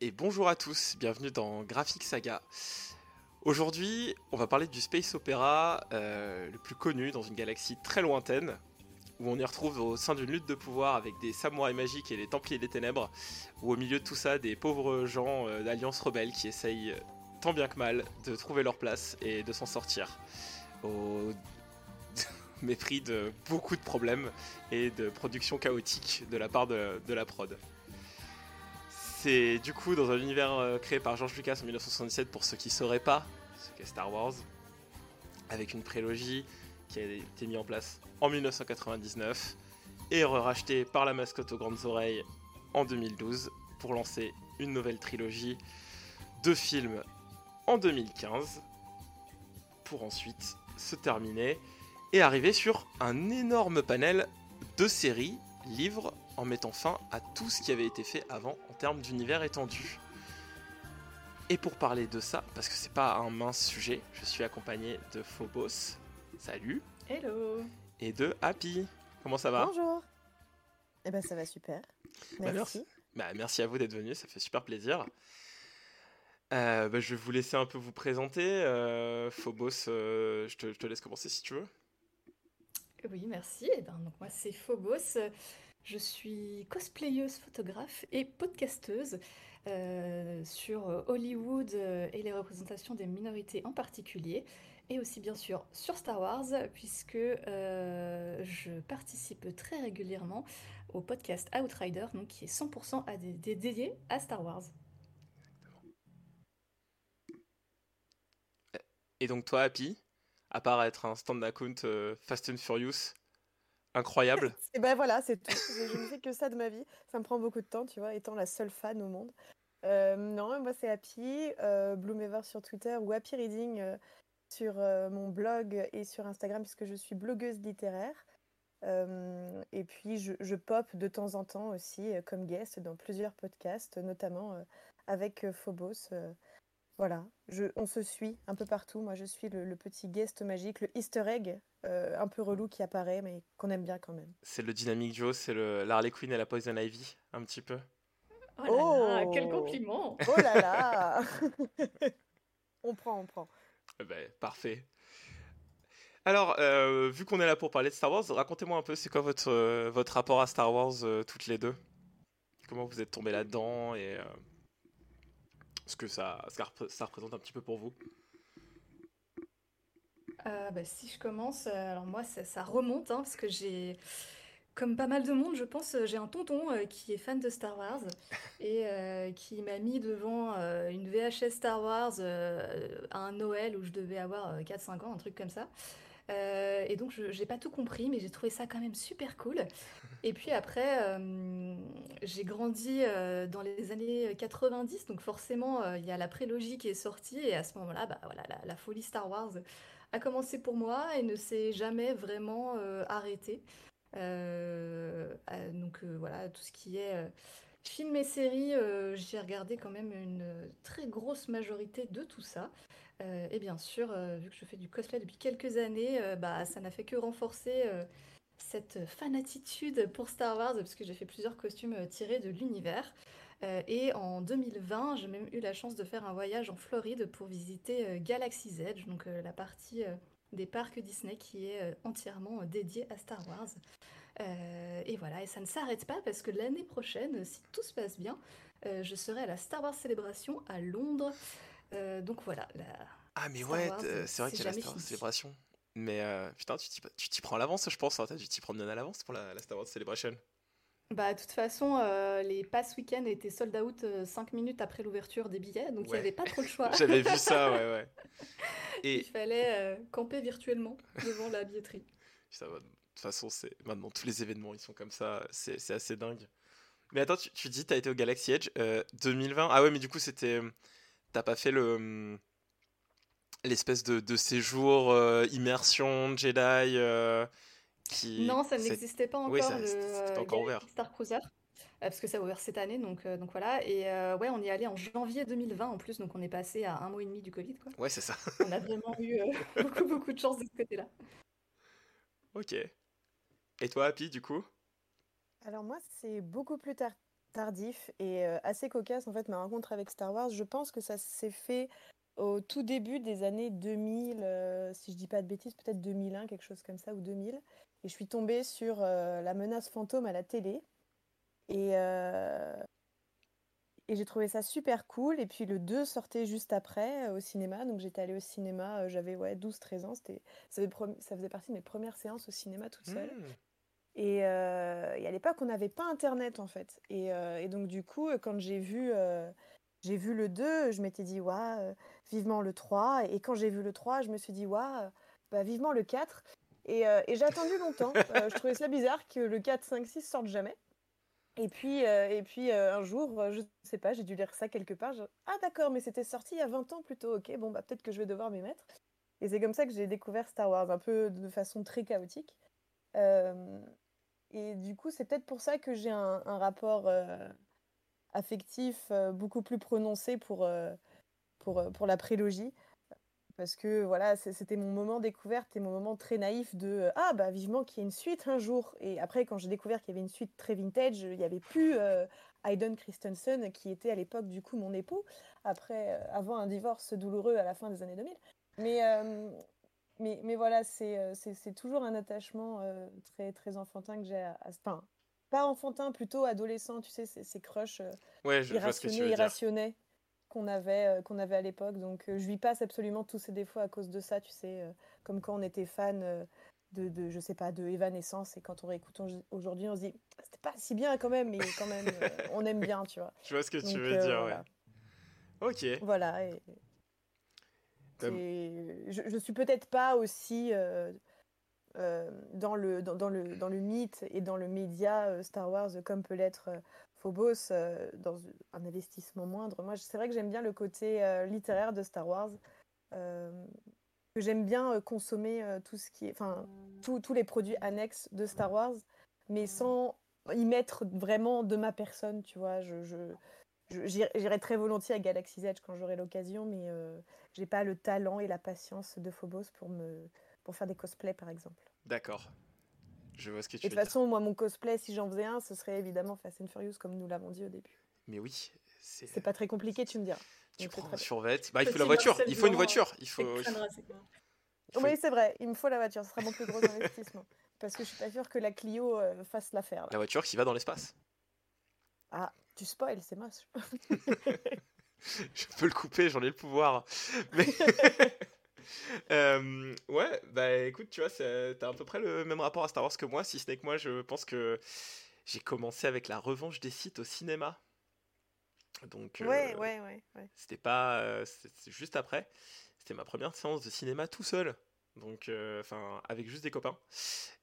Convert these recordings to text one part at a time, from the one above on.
Et bonjour à tous, bienvenue dans Graphic Saga. Aujourd'hui, on va parler du space opéra euh, le plus connu dans une galaxie très lointaine, où on y retrouve au sein d'une lutte de pouvoir avec des samouraïs magiques et les Templiers des Ténèbres, ou au milieu de tout ça, des pauvres gens euh, d'Alliance Rebelle qui essayent euh, tant bien que mal de trouver leur place et de s'en sortir, au mépris de beaucoup de problèmes et de production chaotique de la part de, la prod. C'est du coup dans un univers euh, créé par George Lucas en 1977 pour ceux qui sauraient pas ce qu'est Star Wars, avec une prélogie qui a été mise en place en 1999 et rachetée par la mascotte aux grandes oreilles en 2012 pour lancer une nouvelle trilogie de films en 2015 pour ensuite se terminer et arriver sur un énorme panel de séries, livres en mettant fin à tout ce qui avait été fait avant en termes d'univers étendu. Et pour parler de ça, parce que c'est pas un mince sujet, je suis accompagné de Phobos. Salut. Hello. Et de Happy. Comment ça va Bonjour. Eh ben ça va super. Bah, Merci. Bah, merci à vous d'être venu, ça fait super plaisir. Euh, bah, je vais vous laisser un peu vous présenter. Euh, Phobos, euh, je, te, je te laisse commencer si tu veux. Oui, merci. Eh ben, donc moi, c'est Phobos. Je suis cosplayeuse, photographe et podcasteuse euh, sur Hollywood et les représentations des minorités en particulier, et aussi bien sûr sur Star Wars, puisque euh, je participe très régulièrement au podcast Outrider, donc qui est 100% à dé- dé- dédié à Star Wars. Et donc toi, Happy, à part être un stand account euh, Fast and Furious, incroyable. Et ben voilà, c'est tout. Je, je ne fais que ça de ma vie. Ça me prend beaucoup de temps, tu vois, étant la seule fan au monde. Euh, non, moi c'est Happy, euh, Bloomever sur Twitter ou Happy Reading euh, sur euh, mon blog et sur Instagram puisque je suis blogueuse littéraire. Euh, et puis je, je pop de temps en temps aussi euh, comme guest dans plusieurs podcasts, notamment euh, avec euh, Phobos. euh, voilà, je, on se suit un peu partout. Moi je suis le, le petit guest magique, le easter egg euh, un peu relou qui apparaît mais qu'on aime bien quand même. C'est le Dynamic Joe, c'est le l'Harley Quinn et la Poison Ivy, un petit peu. Oh là là, Oh. quel compliment Oh là là On prend, on prend. Eh ben, parfait. Alors, euh, vu qu'on est là pour parler de Star Wars, racontez-moi un peu, c'est quoi votre, euh, votre rapport à Star Wars euh, toutes les deux? Comment vous êtes tombés là-dedans et ce que ça, ça représente un petit peu pour vous? Bah, si je commence, alors moi ça, ça remonte hein, parce que j'ai, comme pas mal de monde, je pense, euh, j'ai un tonton euh, qui est fan de Star Wars et euh, qui m'a mis devant euh, une VHS Star Wars à un Noël où je devais avoir euh, 4-5 ans, un truc comme ça. Et donc je j'ai pas tout compris, mais j'ai trouvé ça quand même super cool. Et puis après, j'ai grandi dans les années 90, donc forcément il y a la prélogie qui est sortie et à ce moment-là, bah voilà, la, la folie Star Wars a commencé pour moi et ne s'est jamais vraiment arrêtée. Euh, euh, donc euh, voilà, tout ce qui est euh, film et séries, j'ai regardé quand même une très grosse majorité de tout ça. Et bien sûr, vu que je fais du cosplay depuis quelques années, bah, ça n'a fait que renforcer cette fanatitude pour Star Wars, parce que j'ai fait plusieurs costumes tirés de l'univers. Et en 2020, j'ai même eu la chance de faire un voyage en Floride pour visiter Galaxy's Edge, donc la partie des parcs Disney qui est euh, entièrement euh, dédiée à Star Wars. Euh, et voilà, et ça ne s'arrête pas parce que l'année prochaine, si tout se passe bien, euh, je serai à la Star Wars Célébration à Londres. Euh, donc voilà, la- Ah, mais Star ouais, c'est vrai qu'il y a la Star Wars. Célébration. Mais putain, tu t'y tu prends à l'avance, je pense. Hein. Dû t'y prendre bien à l'avance pour la, la Star Wars Celebration. Bah, de toute façon, euh, les pass week-end étaient sold out 5 minutes après l'ouverture des billets, donc il n'y avait pas trop le choix. J'avais vu ça, ouais, ouais. Il fallait euh, camper virtuellement devant la billetterie. ça va, de toute façon, c'est maintenant tous les événements, ils sont comme ça. C'est c'est assez dingue. Mais attends, tu, tu dis, t'as été au Galaxy Edge euh, 2020. Ah ouais, mais du coup, c'était. T'as pas fait le. L'espèce de, de séjour euh, immersion Jedi euh, qui. Non, ça n'existait pas encore, Oui, ça- le euh, encore ouvert. Star Cruiser. parce que ça a ouvert cette année, donc, donc voilà. Et ouais, on y est allé en janvier 2020 en plus, donc on est passé à un mois et demi du Covid, quoi. Ouais, c'est ça. on a vraiment eu beaucoup, beaucoup de chance de ce côté-là. Ok. Et toi, Happy, du coup? Alors moi, c'est beaucoup plus tardif et assez cocasse, en fait, ma rencontre avec Star Wars. Je pense que ça s'est fait au tout début des années 2000, si je dis pas de bêtises, peut-être 2001, quelque chose comme ça, ou 2000. Et je suis tombée sur la menace fantôme à la télé. Et, et j'ai trouvé ça super cool. Et puis le 2 sortait juste après au cinéma. Donc j'étais allée au cinéma, j'avais ouais, 12-13 ans. C'était, ça, faisait partie de mes premières séances au cinéma toute seule. Mmh. Et, et, à l'époque, on n'avait pas Internet en fait. Et, et, donc du coup, quand j'ai vu j'ai vu le 2, je m'étais dit, waouh, euh, vivement le 3. Et quand j'ai vu le 3, je me suis dit, waouh, bah, vivement le 4. Euh, et, j'ai attendu longtemps. Euh, je trouvais ça bizarre que le 4, 5, 6 sortent jamais. Et puis, et puis un jour, je ne sais pas, j'ai dû lire ça quelque part. Ah d'accord, mais c'était sorti il y a 20 ans plutôt. Ok, bon, bah, peut-être que je vais devoir m'y mettre. Et c'est comme ça que j'ai découvert Star Wars, un peu de façon très chaotique. et du coup, c'est peut-être pour ça que j'ai un, un rapport affectif euh, beaucoup plus prononcé pour, euh, pour, euh, pour la prélogie. Parce que voilà, c'était mon moment découverte et mon moment très naïf de Ah, bah vivement qu'il y ait une suite un jour. Et après, quand j'ai découvert qu'il y avait une suite très vintage, il n'y avait plus Hayden Christensen, qui était à l'époque du coup mon époux, après, avant un divorce douloureux à la fin des années 2000. Mais, mais, mais voilà, c'est toujours un attachement très, très enfantin que j'ai à, à, pas enfantin, plutôt adolescent, tu sais, ces, crushs euh, irrationnés, qu'on avait, euh, qu'on avait à l'époque. Donc euh, je lui passe absolument tous ces défauts à cause de ça, tu sais, comme quand on était fan de, de, je sais pas, de Evanescence et quand on réécoute aujourd'hui, on se dit, c'était pas si bien quand même, mais quand même, on aime bien, tu vois. Je vois ce que tu veux dire, ouais. Ok. Voilà. Et, je, je suis peut-être pas aussi euh, dans, le, dans, dans, le, dans le mythe et dans le média euh, Star Wars, comme peut l'être euh, Phobos, dans un investissement moindre. Moi, c'est vrai que j'aime bien le côté littéraire de Star Wars. que j'aime bien consommer tout ce qui est, enfin, tous les produits annexes de Star Wars, mais sans y mettre vraiment de ma personne, tu vois. Je, je, j'irai très volontiers à Galaxy's Edge quand j'aurai l'occasion, mais euh, j'ai pas le talent et la patience de Phobos pour me pour faire des cosplays, par exemple. D'accord. Je vois ce que tu Et de toute façon, moi, mon cosplay, si j'en faisais un, ce serait évidemment Fast and Furious, comme nous l'avons dit au début. Mais oui. C'est pas très compliqué, tu me diras. Tu prends un survêt. Bah, il faut la voiture. Il faut une voiture. Il faut. Oui, c'est vrai. Il me faut la voiture. Ce sera mon plus gros investissement. Parce que je suis pas sûre que la Clio euh, fasse l'affaire. La voiture qui va dans l'espace. Ah, tu spoil, c'est moche. je peux le couper, j'en ai le pouvoir. Mais euh, ouais, bah écoute, tu vois, t'as à peu près le même rapport à Star Wars que moi, si ce n'est que moi, je pense que j'ai commencé avec la revanche des sites au cinéma. Donc, ouais, ouais, ouais, C'était pas. Euh, juste après. C'était ma première séance de cinéma tout seul. Donc, euh, enfin, avec juste des copains.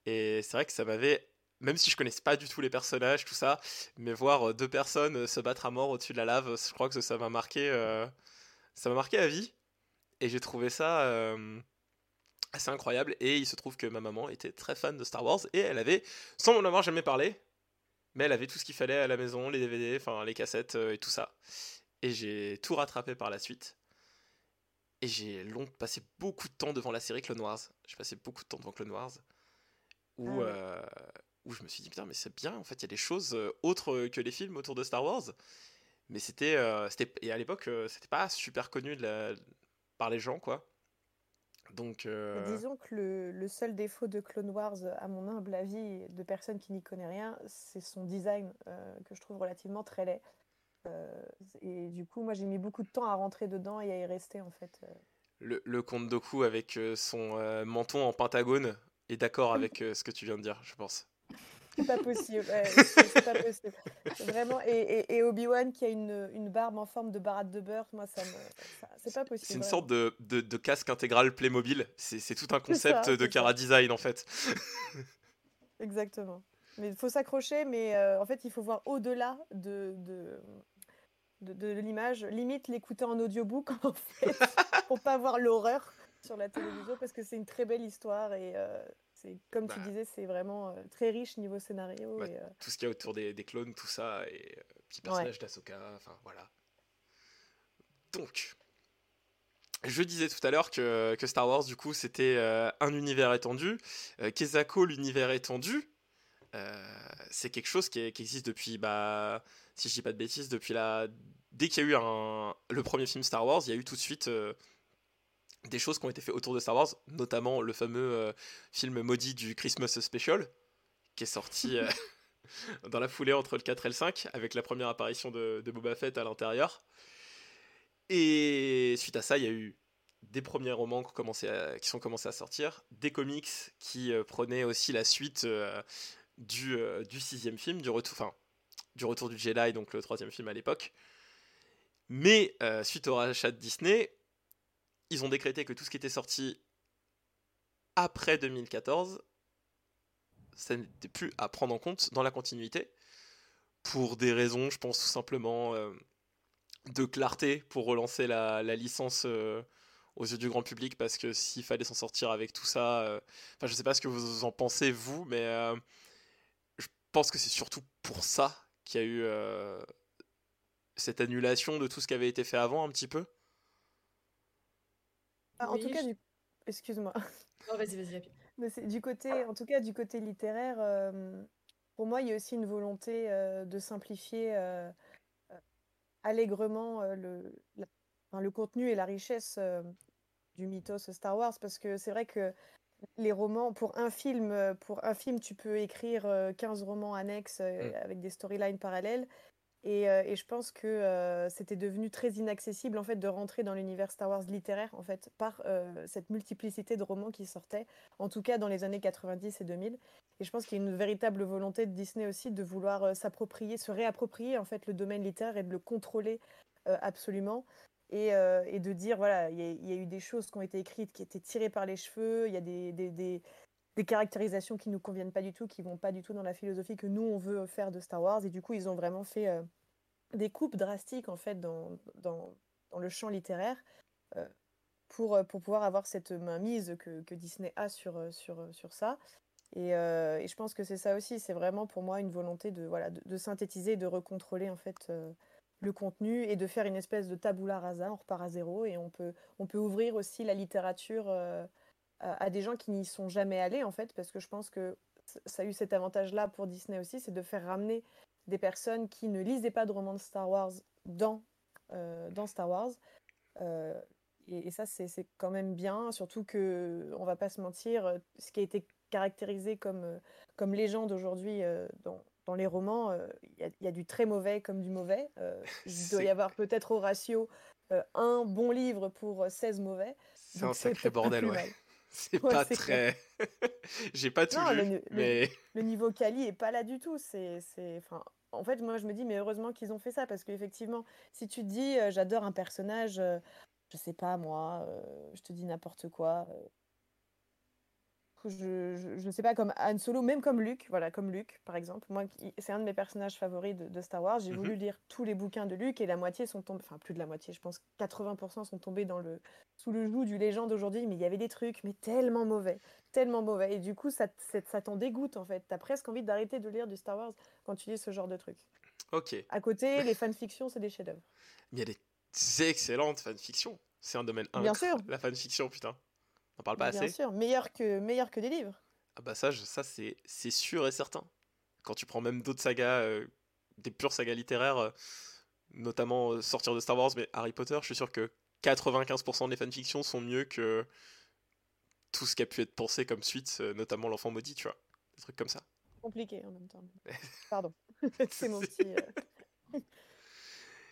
Et c'est vrai que ça m'avait. Même si je connaissais pas du tout les personnages, tout ça, mais voir deux personnes se battre à mort au-dessus de la lave, je crois que ça m'a marqué. ça m'a marqué à vie. Et j'ai trouvé ça euh, assez incroyable. Et il se trouve que ma maman était très fan de Star Wars et elle avait, sans m'en avoir jamais parlé, mais elle avait tout ce qu'il fallait à la maison, les DVD, enfin les cassettes euh, et tout ça. Et j'ai tout rattrapé par la suite. Et j'ai long passé beaucoup de temps devant la série Clone Wars. J'ai passé beaucoup de temps devant Clone Wars. Où, ah euh, où je me suis dit, putain, mais c'est bien, en fait, il y a des choses autres que les films autour de Star Wars. Mais c'était. c'était et à l'époque, c'était pas super connu de la, par les gens, quoi. Donc, euh, Disons que le, seul défaut de Clone Wars, à mon humble avis, de personne qui n'y connaît rien, c'est son design euh, que je trouve relativement très laid. Euh, et du coup, moi, j'ai mis beaucoup de temps à rentrer dedans et à y rester, en fait. Le, le comte Doku avec son menton en pentagone est d'accord avec ce que tu viens de dire, je pense. C'est pas possible. c'est pas possible. Vraiment. Et, et, Obi-Wan qui a une, une, barbe en forme de baratte de beurre, moi, ça me. C'est pas possible. C'est une sorte de, de, de, casque intégral Playmobil. C'est tout un concept de Cara Design, en fait. Exactement. Mais il faut s'accrocher, mais euh, en fait, il faut voir au-delà de, de, de, l'image. Limite, l'écouter en audiobook, en fait, pour pas voir l'horreur sur la télévision, parce que c'est une très belle histoire et. Euh, c'est comme tu Bah. disais, c'est vraiment euh, très riche niveau scénario. Bah, et, euh, Tout ce qu'il y a autour des, des clones, tout ça, et euh, petit personnage d'Asoka, enfin voilà. Donc, je disais tout à l'heure que, que Star Wars, du coup, c'était un univers étendu. Kezako, l'univers étendu, c'est quelque chose qui, est- qui existe depuis, bah, si je dis pas de bêtises, depuis la. Dès qu'il y a eu un, le premier film Star Wars, il y a eu tout de suite des choses qui ont été faites autour de Star Wars, notamment le fameux euh, film maudit du Christmas Special, qui est sorti euh, dans la foulée entre le 4 et le 5, avec la première apparition de, Boba Fett à l'intérieur. Et suite à ça, il y a eu des premiers romans qui, sont commencés à sortir, des comics qui euh, prenaient aussi la suite du, sixième film, du retour, du retour du Jedi, donc le troisième film à l'époque. Mais suite au rachat de Disney, ils ont décrété que tout ce qui était sorti après 2014, ça n'était plus à prendre en compte dans la continuité, pour des raisons, je pense tout simplement euh, de clarté pour relancer la, licence euh, aux yeux du grand public, parce que s'il fallait s'en sortir avec tout ça, euh, enfin je sais pas ce que vous en pensez vous, mais euh, je pense que c'est surtout pour ça qu'il y a eu cette annulation de tout ce qui avait été fait avant un petit peu. Ah, en Oui, tout cas, je- du... excuse-moi. Oh, vas-y, vas-y, Happy. Mais c'est du côté, en tout cas, du côté littéraire, euh, pour moi, il y a aussi une volonté euh, de simplifier euh, allègrement euh, le, la- enfin, le contenu et la richesse euh, du mythos Star Wars, parce que c'est vrai que les romans, pour un film, pour un film, tu peux écrire euh, 15 romans annexes euh, Mm. avec des storylines parallèles. Et, euh, et je pense que euh, c'était devenu très inaccessible en fait de rentrer dans l'univers Star Wars littéraire en fait par euh, cette multiplicité de romans qui sortaient, en tout cas dans les années 90 et 2000. Et je pense qu'il y a une véritable volonté de Disney aussi de vouloir s'approprier, se réapproprier en fait le domaine littéraire et de le contrôler absolument. Et, de dire voilà, il y, a- eu des choses qui ont été écrites qui étaient tirées par les cheveux, il y a des, des caractérisations qui nous conviennent pas du tout, qui vont pas du tout dans la philosophie que nous on veut faire de Star Wars. Et du coup, ils ont vraiment fait euh, des coupes drastiques en fait dans, dans, le champ littéraire euh, pour, euh, pour pouvoir avoir cette mainmise que, que Disney a sur, sur, sur ça. Et, et je pense que c'est ça aussi, c'est vraiment pour moi une volonté de, voilà, de, synthétiser, de recontrôler en fait le contenu et de faire une espèce de tabula rasa, on repart à zéro et on peut, on peut ouvrir aussi la littérature à, des gens qui n'y sont jamais allés en fait, parce que je pense que ça a eu cet avantage-là pour Disney aussi, c'est de faire ramener des personnes qui ne lisaient pas de romans de Star Wars dans, euh, dans Star Wars. Euh, et, et ça, c'est quand même bien, surtout que, on va pas se mentir, ce qui a été caractérisé comme, euh, comme légende aujourd'hui euh, dans, dans les romans, il y, a- il y a du très mauvais comme du mauvais. Il doit y avoir peut-être au ratio un bon livre pour euh, 16 mauvais. C'est un sacré bordel, ouais. C'est Ouais, pas très. J'ai pas tout Non, le lu, nu- le- mais le niveau quali est pas là du tout. C'est, c'est, enfin, en fait, moi, je me dis, mais heureusement qu'ils ont fait ça parce qu'effectivement, si tu te dis, euh, j'adore un personnage, euh, je sais pas moi, euh, je te dis n'importe quoi. Je, je, je sais pas, comme Han Solo, même comme Luke, voilà, comme Luke, par exemple. Moi, c'est un de mes personnages favoris de, de Star Wars. J'ai Mhm. voulu lire tous les bouquins de Luke et la moitié sont tombés, enfin, plus de la moitié, je pense 80% sont tombés dans le, sous le joug du légende aujourd'hui. Mais il y avait des trucs, mais tellement mauvais, tellement mauvais. Et du coup, ça, ça, t'en dégoûte, en fait. T'as presque envie d'arrêter de lire du Star Wars quand tu lis ce genre de trucs. ok. À côté, les fanfictions, c'est des chefs-d'œuvre. Il y a des excellentes fanfictions. C'est un domaine Bien incroyable. sûr. La fanfiction, putain. On parle pas Bien assez. sûr, meilleur que, meilleur que des livres. Ah bah ça, je- ça c'est c'est sûr et certain. Quand tu prends même d'autres sagas, euh, des pures sagas littéraires, euh, notamment euh, sortir de Star Wars, mais Harry Potter, je suis sûr que 95% des fanfictions sont mieux que tout ce qui a pu être pensé comme suite, notamment l'enfant maudit, tu vois. Des trucs comme ça. Compliqué en même temps. Pardon. c'est mon petit.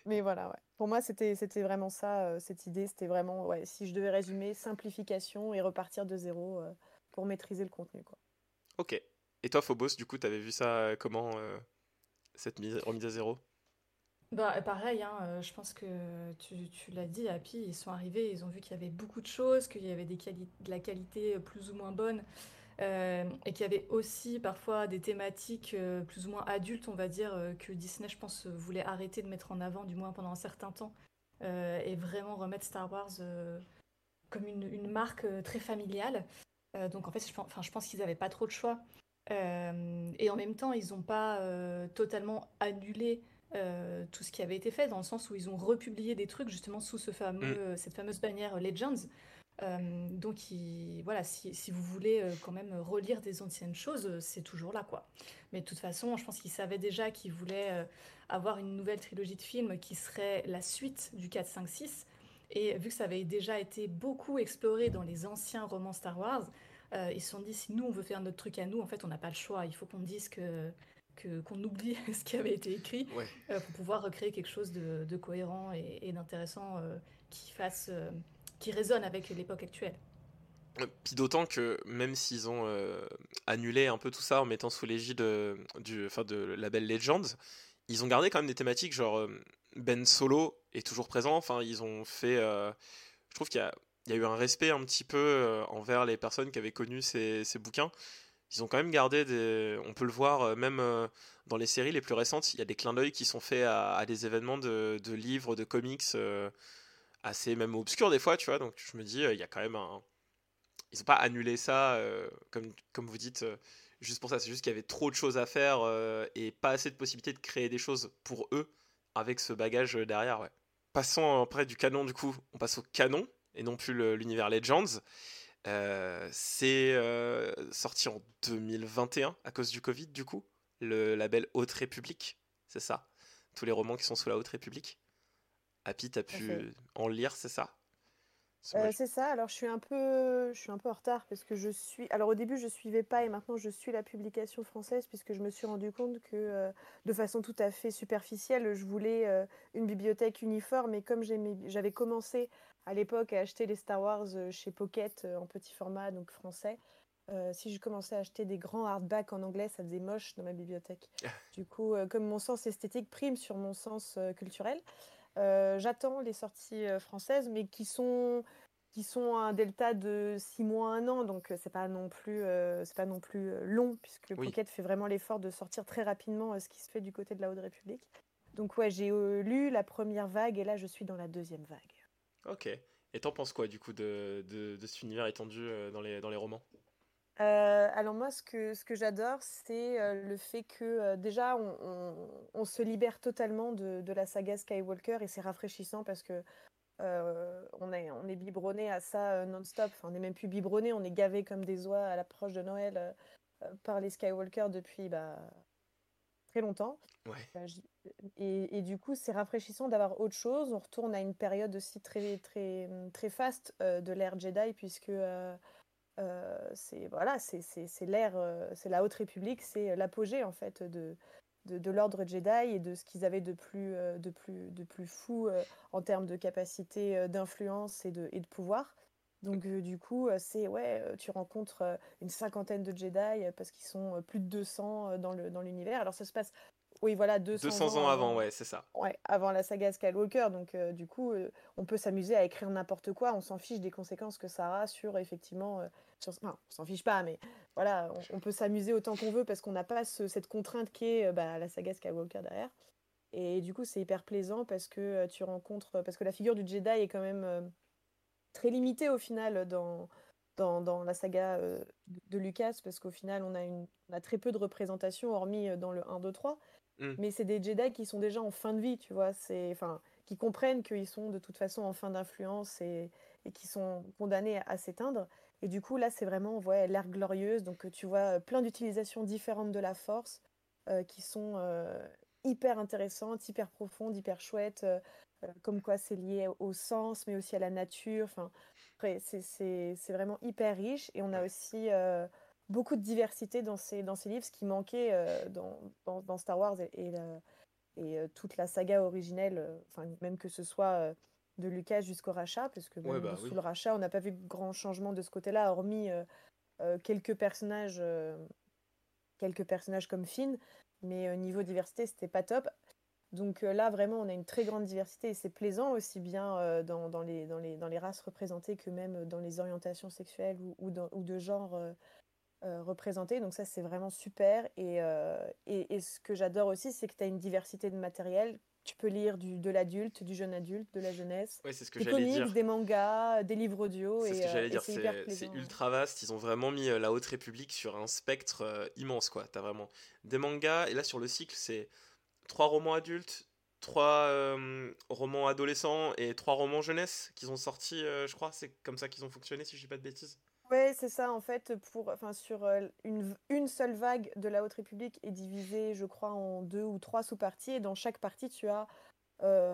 Mais voilà, ouais. Pour moi, c'était c'était vraiment ça, euh, cette idée. C'était vraiment, ouais, si je devais résumer, simplification et repartir de zéro euh, pour maîtriser le contenu, quoi. Ok. Et toi, Phobos, du coup, t'avais vu ça euh, comment, euh, cette mise, remise à zéro? Bah, pareil, hein, euh, je pense que tu, tu l'as dit, Happy, ils sont arrivés, ils ont vu qu'il y avait beaucoup de choses, qu'il y avait des de la qualité plus ou moins bonne, euh, et qu'il y avait aussi parfois des thématiques euh, plus ou moins adultes, on va dire, euh, que Disney, je pense, euh, voulait arrêter de mettre en avant, du moins pendant un certain temps, euh, et vraiment remettre Star Wars euh, comme une, une marque euh, très familiale. donc en fait, je, enfin, je pense qu'ils n'avaient pas trop de choix. et en même temps, ils n'ont pas totalement annulé tout ce qui avait été fait, dans le sens où ils ont republié des trucs justement sous ce fameux, mm. cette fameuse bannière Legends. Donc voilà, si, si, vous voulez quand même relire des anciennes choses, c'est toujours là quoi. Mais de toute façon, je pense qu'ils savaient déjà qu'ils voulaient avoir une nouvelle trilogie de films qui serait la suite du 4, 5, 6. Et vu que ça avait déjà été beaucoup exploré dans les anciens romans Star Wars, euh, ils se sont dit si nous on veut faire notre truc à nous, en fait on n'a pas le choix. Il faut qu'on dise que qu'on oublie ce qui avait été écrit euh, pour pouvoir recréer quelque chose de, cohérent et, d'intéressant euh, qui fasse qui résonne avec l'époque actuelle. Puis d'autant que même s'ils ont annulé un peu tout ça en mettant sous l'égide du, enfin de label Legends, ils ont gardé quand même des thématiques genre Ben Solo est toujours présent. Enfin, ils ont fait. Euh, je trouve qu'il y, a, eu un respect un petit peu euh, envers les personnes qui avaient connu ces, bouquins. Ils ont quand même gardé des. On peut le voir euh, même dans les séries les plus récentes. Il y a des clins d'œil qui sont faits à, des événements de, livres, de comics assez même obscurs des fois, tu vois. Donc je me dis, il y a quand même un. Ils n'ont pas annulé ça, comme, comme vous dites juste pour ça. C'est juste qu'il y avait trop de choses à faire et pas assez de possibilités de créer des choses pour eux avec ce bagage derrière. Ouais. Passons après du canon, du coup, on passe au canon et non plus l'univers Legends. Euh, c'est euh, sorti en 2021 à cause du Covid, du coup. Le label Haute République, c'est ça Tous les romans qui sont sous la Haute République. Happy, t'as pu en lire, c'est ça? Euh, c'est ça. Alors je suis un peu, je suis un peu en retard parce que je suis. Alors au début je suivais pas et maintenant je suis la publication française puisque je me suis rendu compte que euh, de façon tout à fait superficielle, je voulais euh, une bibliothèque uniforme et comme j'avais commencé à l'époque à acheter les Star Wars chez Pocket en petit format donc français. si je commençais à acheter des grands hardbacks en anglais, ça faisait moche dans ma bibliothèque. du coup, comme mon sens esthétique prime sur mon sens culturel, euh, j'attends les sorties euh, françaises, mais qui sont qui sont un delta de 6 mois, 1 an, donc euh, c'est pas non plus c'est pas non plus long puisque le Pocket fait vraiment l'effort de sortir très rapidement ce qui se fait du côté de la Haute République. Donc ouais, j'ai lu la première vague et là je suis dans la deuxième vague. Ok. Et t'en penses quoi du coup de, de, de cet univers étendu dans les, dans les romans? Euh, alors moi, ce que, ce que j'adore, c'est euh, le fait que euh, déjà, on, se libère totalement de, la saga Skywalker et c'est rafraîchissant parce que on, est, on est biberonné à ça non-stop. on n'est même plus biberonné, on est gavé comme des oies à l'approche de Noël par les Skywalker depuis bah, très longtemps. Et, du coup, c'est rafraîchissant d'avoir autre chose. On retourne à une période aussi très, très, très faste de l'ère Jedi puisque... Euh, c'est voilà, c'est l'ère, euh, c'est la Haute République, c'est l'apogée en fait de, de, l'ordre Jedi et de ce qu'ils avaient de plus, euh, de plus, de plus fou en termes de capacité d'influence et de, et de pouvoir. Donc du coup, c'est ouais, tu rencontres une cinquantaine de Jedi parce qu'ils sont plus de 200 dans le dans l'univers. Alors ça se passe oui, voilà, 200, ans, avant, ouais, c'est ça. Ouais, avant la saga Skywalker. Donc, euh, du coup, euh, on peut s'amuser à écrire n'importe quoi. On s'en fiche des conséquences que ça aura sur, effectivement. Euh, enfin, on s'en fiche pas, mais voilà, on, peut s'amuser autant qu'on veut parce qu'on n'a pas cette contrainte qui est bah, la saga Skywalker derrière. Et du coup, c'est hyper plaisant parce que tu rencontres. Parce que la figure du Jedi est quand même très limitée au final dans. Dans, dans, la saga de Lucas, parce qu'au final, on a, une, on a très peu de représentations, hormis dans le 1, 2, 3. Mm. Mais c'est des Jedi qui sont déjà en fin de vie, tu vois. C'est, enfin, qui comprennent qu'ils sont de toute façon en fin d'influence et, et qui sont condamnés à, s'éteindre. Et du coup, là, c'est vraiment ouais, l'ère glorieuse. Donc, tu vois plein d'utilisations différentes de la force euh, qui sont euh, hyper intéressantes, hyper profondes, hyper chouettes. Euh, comme quoi c'est lié au sens, mais aussi à la nature. Enfin, c'est vraiment hyper riche. Et on a aussi beaucoup de diversité dans ces, dans ces livres, ce qui manquait euh, dans, dans, Star Wars et, et, et euh, toute la saga originelle, euh, enfin même que ce soit de Lucas jusqu'au rachat, parce que bah sous le rachat, on n'a pas vu grand changement de ce côté-là, hormis quelques personnages, quelques personnages comme Finn, mais au niveau diversité, c'était pas top. Donc là, vraiment, on a une très grande diversité et c'est plaisant aussi bien dans, dans, les, dans, les, dans les races représentées que même dans les orientations sexuelles ou, ou, ou de genre euh, représenté. Donc ça, c'est vraiment super. Et, euh, et, ce que j'adore aussi, c'est que tu as une diversité de matériel. Tu peux lire du, de l'adulte, du jeune adulte, de la jeunesse. Ouais, c'est ce que des j'allais comics, dire. des mangas, des livres audio. C'est ce que euh, j'allais et dire, c'est ultra vaste. Ils ont vraiment mis euh, la Haute République sur un spectre euh, immense, quoi. T'as vraiment des mangas, et là sur le cycle, c'est trois romans adultes, trois euh, romans adolescents et trois romans jeunesse qu'ils ont sortis, euh, je crois. C'est comme ça qu'ils ont fonctionné, si je dis pas de bêtises. Ouais, c'est ça, en fait, pour, enfin, sur euh, une, une seule vague de la Haute République est divisée, je crois, en deux ou trois sous-parties, et dans chaque partie, tu as euh,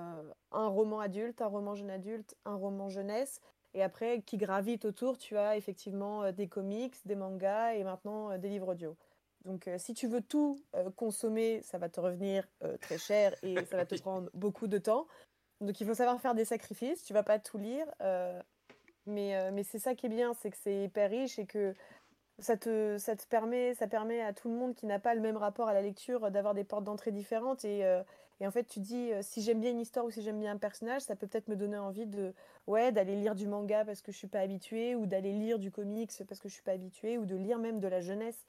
un roman adulte, un roman jeune adulte, un roman jeunesse, et après, qui gravitent autour, tu as effectivement euh, des comics, des mangas, et maintenant des livres audio. Donc, si tu veux tout consommer, ça va te revenir très cher, et ça va te prendre beaucoup de temps. Donc, il faut savoir faire des sacrifices, tu vas pas tout lire, euh, mais, euh, mais c'est ça qui est bien, c'est que c'est hyper riche et que ça te, ça te permet, ça permet à tout le monde qui n'a pas le même rapport à la lecture d'avoir des portes d'entrée différentes. Et, euh, et en fait, tu dis, euh, si j'aime bien une histoire ou si j'aime bien un personnage, ça peut peut-être me donner envie de, ouais, d'aller lire du manga parce que je suis pas habituée, ou d'aller lire du comics parce que je suis pas habituée, ou de lire même de la jeunesse.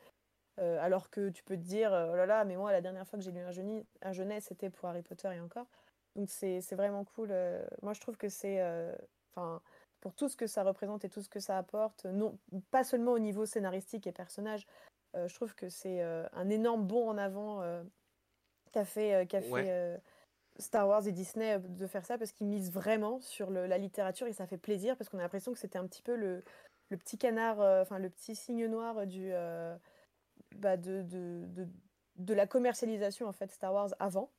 Alors que tu peux te dire, oh là là, mais moi, la dernière fois que j'ai lu un, jeuni- un jeunesse, c'était pour Harry Potter et encore. Donc c'est vraiment cool. moi, je trouve que c'est, enfin, pour tout ce que ça représente et tout ce que ça apporte, non, pas seulement au niveau scénaristique et personnage, euh, je trouve que c'est euh, un énorme bond en avant euh, qu'a fait, Ouais. fait Star Wars et Disney de faire ça parce qu'ils misent vraiment sur le- la littérature et ça fait plaisir parce qu'on a l'impression que c'était un petit peu le, le petit canard, enfin le petit signe noir du, bah, de, de, de, de la commercialisation en fait Star Wars avant.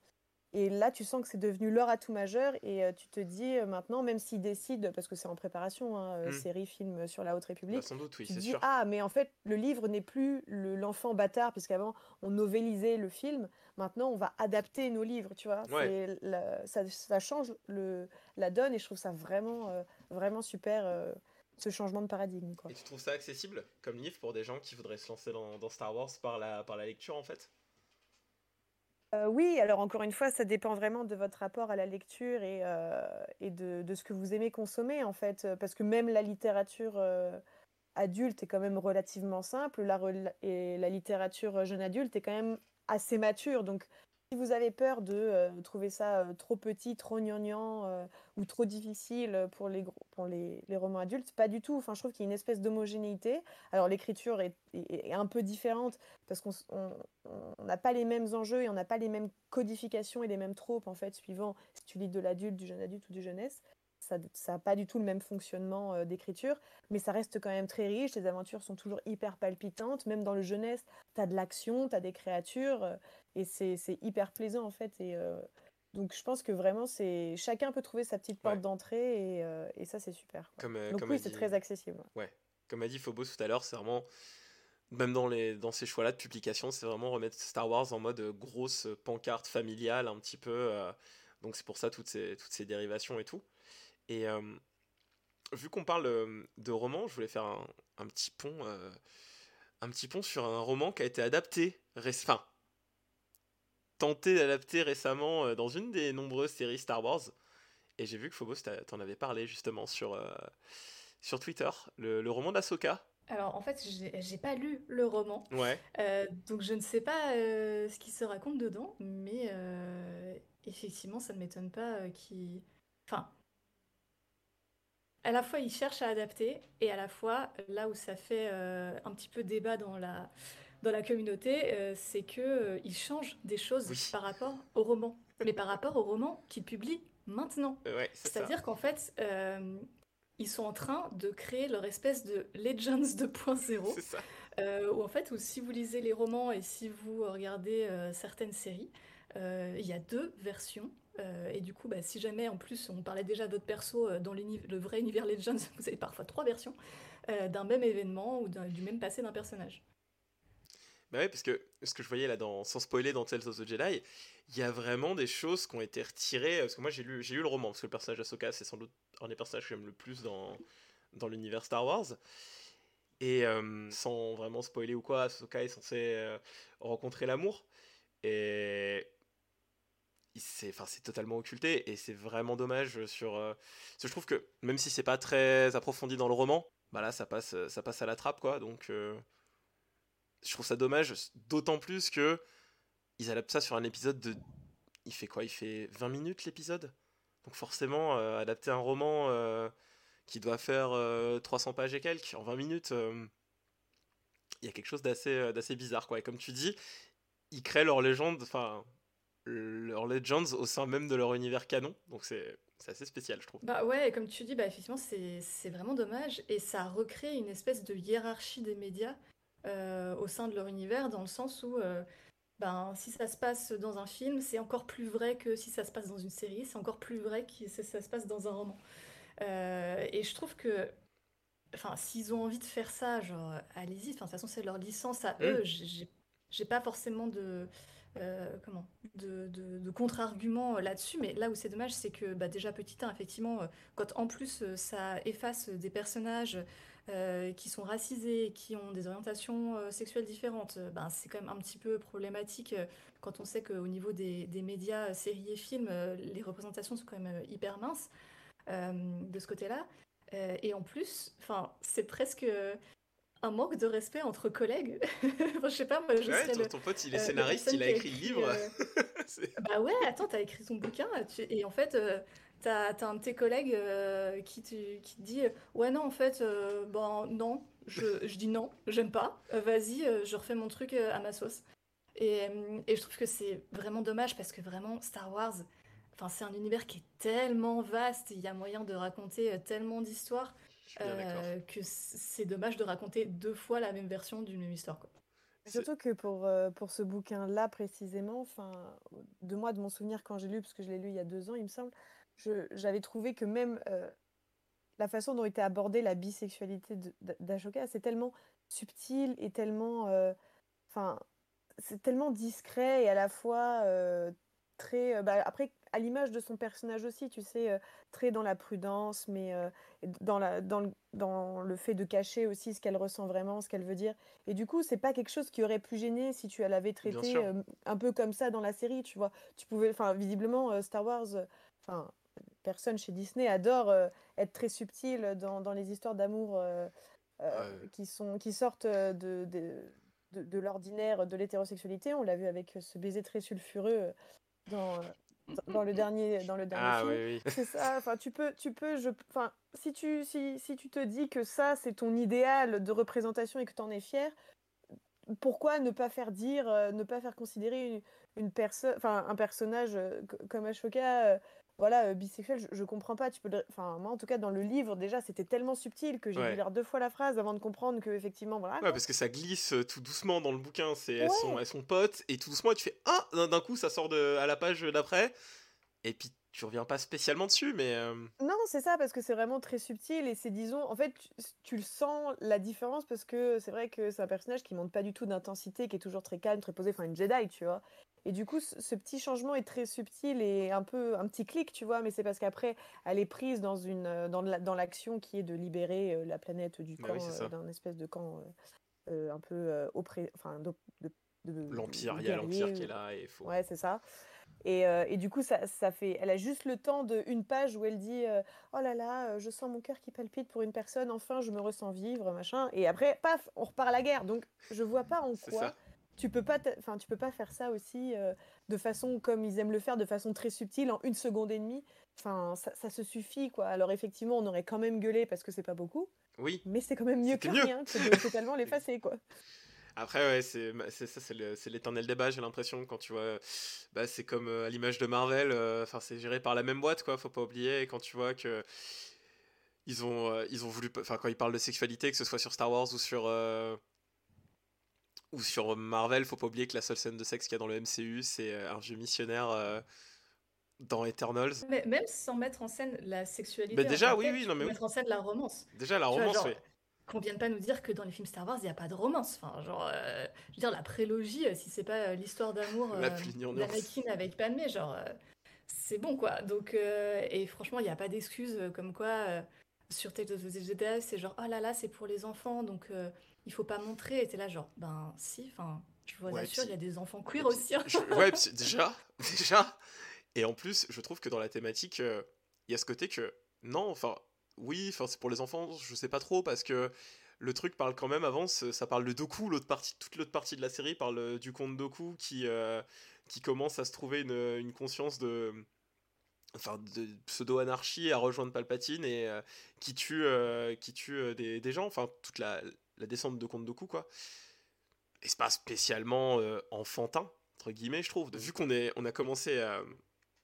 Et là, tu sens que c'est devenu leur atout majeur et euh, tu te dis euh, maintenant, même s'ils décident, parce que c'est en préparation, hein, euh, Mm. série, film sur la Haute Bah, République, sans doute, oui, tu te dis sûr. ah mais en fait le livre n'est plus le- l'enfant bâtard puisqu'avant on novélisait le film maintenant on va adapter nos livres tu vois Ouais. C'est la- ça, ça change le, la donne et je trouve ça vraiment vraiment super ce changement de paradigme quoi. Et tu trouves ça accessible comme livre pour des gens qui voudraient se lancer dans, dans Star Wars par la, par la lecture en fait? Euh, oui, alors encore une fois, ça dépend vraiment de votre rapport à la lecture et, euh, de, ce que vous aimez consommer, en fait. Euh, Parce que même la littérature adulte est quand même relativement simple, la, et la littérature jeune adulte est quand même assez mature. Donc, si vous avez peur de euh, trouver ça euh, trop petit, trop gnangnan euh, ou trop difficile pour les, pour les, romans adultes, pas du tout. Enfin, je trouve qu'il y a une espèce d'homogénéité. Alors, l'écriture est, un peu différente parce qu'on n'a pas les mêmes enjeux et on n'a pas les mêmes codifications et les mêmes tropes en fait suivant si tu lis de l'adulte, du jeune adulte ou du jeunesse. Ça n'a pas du tout le même fonctionnement d'écriture, mais ça reste quand même très riche. Les aventures sont toujours hyper palpitantes. Même dans le jeunesse, tu as de l'action, tu as des créatures, et c'est hyper plaisant en fait. Et, euh, donc je pense que vraiment, c'est chacun peut trouver sa petite porte Ouais. d'entrée, et, euh, et ça c'est super. Comme, euh, Donc comme oui, c'est très accessible. Ouais, comme a dit Phobos tout à l'heure, c'est vraiment, même dans, les, dans ces choix-là de publication, c'est vraiment remettre Star Wars en mode euh, grosse pancarte familiale un petit peu. euh, donc c'est pour ça toutes ces, toutes ces dérivations et tout. Et vu qu'on parle de romans, je voulais faire un, un petit pont, un petit pont sur un roman qui a été adapté, enfin, tenté d'adapter récemment euh, dans une des nombreuses séries Star Wars. Et j'ai vu que Phobos, t'en avais parlé justement sur, euh, sur Twitter, le, le roman d'Asoka. Alors en fait, j'ai pas lu le roman, Ouais, euh, donc je ne sais pas euh, ce qui se raconte dedans, mais effectivement, ça ne m'étonne pas qu'il... Enfin, à la fois il cherche à adapter, et à la fois, là où ça fait un petit peu débat dans la, dans la communauté, euh, c'est que euh, il change des choses Oui. par rapport au roman, mais par rapport au roman qu'il publie maintenant. euh, ouais. C'est-à-dire qu'en fait, euh, ils sont en train de créer leur espèce de Legends 2.0, C'est ça. euh, où en fait, où si vous lisez les romans et si vous regardez certaines séries, il y a deux versions. euh, et du coup, bah, si jamais en plus on parlait déjà d'autres persos euh, dans le vrai univers Legends, vous avez parfois trois versions euh, d'un même événement ou du même passé d'un personnage. Bah ouais, parce que ce que je voyais là, dans, sans spoiler dans Tales of the Jedi, il y a vraiment des choses qui ont été retirées. Parce que moi j'ai lu, j'ai lu le roman, parce que le personnage d'Asoka c'est sans doute un des personnages que j'aime le plus dans, dans l'univers Star Wars. Et euh, sans vraiment spoiler ou quoi, Ahsoka est censé euh, rencontrer l'amour. Et enfin, c'est totalement occulté. Et c'est vraiment dommage sur. euh, parce que je trouve que même si c'est pas très approfondi dans le roman, bah là ça passe, ça passe à la trappe quoi. Donc euh, je trouve ça dommage, d'autant plus que ils adaptent ça sur un épisode de. il fait quoi? Il fait 20 minutes l'épisode? Donc forcément, adapter un roman qui doit faire 300 pages et quelques en 20 minutes, il y a quelque chose d'assez, d'assez bizarre, quoi. Et comme tu dis, ils créent leur légende, enfin, leurs legends au sein même de leur univers canon. Donc c'est c'est assez spécial, je trouve. Bah ouais, comme tu dis, bah effectivement, c'est vraiment dommage. Et ça recrée une espèce de hiérarchie des médias euh, au sein de leur univers, dans le sens où euh, ben, si ça se passe dans un film, c'est encore plus vrai que si ça se passe dans une série, c'est encore plus vrai que si ça se passe dans un roman. Euh, et je trouve que, enfin, s'ils ont envie de faire ça, genre, allez-y, de toute façon, c'est leur licence à eux. Mm. J'ai pas forcément de euh, comment de, contre-arguments euh, là-dessus, mais là où c'est dommage, c'est que bah, déjà petit 1, effectivement, euh, quand en plus ça efface des personnages qui sont racisés, qui ont des orientations sexuelles différentes, ben, c'est quand même un petit peu problématique quand on sait qu'au niveau des, des, médias, séries et films, les représentations sont quand même hyper minces de ce côté-là. et en plus, c'est presque un manque de respect entre collègues. je sais pas, moi, je ouais, ton, pote, il est euh, scénariste, il a écrit le livre. Euh, bah ouais, attends, t'as écrit son bouquin, et en fait, euh, t'as as un de tes collègues qui, te, qui te dit Ouais, non, en fait, bon, non, je, je dis non, j'aime pas, vas-y, je refais mon truc à ma sauce. Et, et je trouve que c'est vraiment dommage parce que vraiment, Star Wars, c'est un univers qui est tellement vaste, il y a moyen de raconter tellement d'histoires. Euh, que c'est dommage de raconter deux fois la même version d'une même histoire. Quoi. Surtout que pour, euh, pour ce bouquin-là précisément, enfin, de moi, de mon souvenir quand j'ai lu, parce que je l'ai lu il y a deux ans, il me semble, j'avais trouvé que même euh, la façon dont était abordée la bisexualité d'Ashoka, c'est tellement subtil et tellement, enfin, c'est tellement discret et à la fois très, bah, après, à l'image de son personnage aussi, tu sais, euh, très dans la prudence, mais euh, dans, la, dans, le, dans le fait de cacher aussi ce qu'elle ressent vraiment, ce qu'elle veut dire. Et du coup, c'est pas quelque chose qui aurait pu gêner si tu l'avais traité euh, un peu comme ça dans la série, tu vois. Tu pouvais, enfin, visiblement, Star Wars, enfin, personne chez Disney adore être très subtil dans, dans les histoires d'amour qui, sont, qui sortent de, de de, l'ordinaire de l'hétérosexualité. On l'a vu avec ce baiser très sulfureux dans, dans le dernier, dans le dernier ah, film. Oui, oui. C'est ça. Enfin, tu peux, tu peux, je, enfin, si tu, si, si tu te dis que ça, c'est ton idéal de représentation et que tu en es fier, pourquoi ne pas faire dire, euh, ne pas faire considérer une, une personne, enfin, un personnage euh, comme Ashoka, euh, voilà, bisexuel, je, je, comprends pas. Tu peux, enfin, moi, en tout cas, dans le livre, déjà, c'était tellement subtil que j'ai dû lire deux fois la phrase avant de comprendre que effectivement, voilà. Ouais, parce que ça glisse tout doucement dans le bouquin. C'est elles, sont, elles sont potes et tout doucement, tu fais ah, d'un coup, ça sort de, à la page d'après. Et puis tu reviens pas spécialement dessus, mais. Non, c'est ça, parce que c'est vraiment très subtil et c'est, disons, en fait, tu, le sens la différence parce que c'est vrai que c'est un personnage qui montre pas du tout d'intensité, qui est toujours très calme, très posé, enfin une Jedi, tu vois. Et du coup, ce, petit changement est très subtil et un peu un petit clic, tu vois, mais c'est parce qu'après, elle est prise dans une dans l'action qui est de libérer la planète du bah camp, d'un espèce de camp un peu auprès, enfin, de, l'empire, il y a l'empire qui est là et faut. Ouais, c'est ça. Et, et, du coup, ça, ça, fait. Elle a juste le temps d'une page où elle dit Oh là là, je sens mon cœur qui palpite pour une personne, enfin, je me ressens vivre, machin. Et après, paf, on repart à la guerre. Donc, je vois pas en quoi tu peux pas, enfin, tu peux pas faire ça aussi euh, de façon comme ils aiment le faire, de façon très subtile, en une seconde et demie. Enfin, ça, se suffit, quoi. Alors effectivement, on aurait quand même gueulé parce que c'est pas beaucoup. Oui. Mais c'est quand même mieux que rien que de totalement l'effacer, quoi. Après, ouais, c'est ça, c'est l'éternel débat. J'ai l'impression quand tu vois, bah, c'est comme euh, à l'image de Marvel. Euh, enfin, c'est géré par la même boîte, quoi. Faut pas oublier. Et quand tu vois que ils ont, ils ont voulu, enfin, quand ils parlent de sexualité, que ce soit sur Star Wars ou sur ou sur Marvel, faut pas oublier que la seule scène de sexe qu'il y a dans le MCU, c'est euh, un vieux missionnaire euh, dans Eternals. Mais même sans mettre en scène la sexualité. Mais déjà, oui, oui, non, mais mettre en scène la romance. Déjà, la romance, oui. Qu'on vienne pas nous dire que dans les films Star Wars, il n'y a pas de romance. Enfin, genre, euh, je veux dire, la prélogie, si c'est pas l'histoire d'amour d'Anakin avec Padmé, genre, c'est bon, quoi. Donc, et franchement, il n'y a pas d'excuse comme quoi, sur Tales of the Jedi, c'est genre, oh là là, c'est pour les enfants, donc il faut pas montrer. Et t'es là, genre, ben si, enfin, je vois bien sûr, il y a des enfants queer aussi. Hein. ouais, déjà, déjà. Et en plus, je trouve que dans la thématique, euh, il y a ce côté que, non, enfin, oui, enfin, c'est pour les enfants, je sais pas trop, parce que le truc parle quand même avant, ça parle de Doku, l'autre partie, toute l'autre partie de la série parle du conte Doku qui, euh, qui commence à se trouver une, une conscience de enfin de pseudo-anarchie à rejoindre Palpatine et euh, qui tue, euh, qui tue euh, des, des, gens, enfin toute la, la descente de Comte Dooku quoi. Et c'est pas spécialement enfantin, entre guillemets, je trouve, vu qu'on on a commencé à,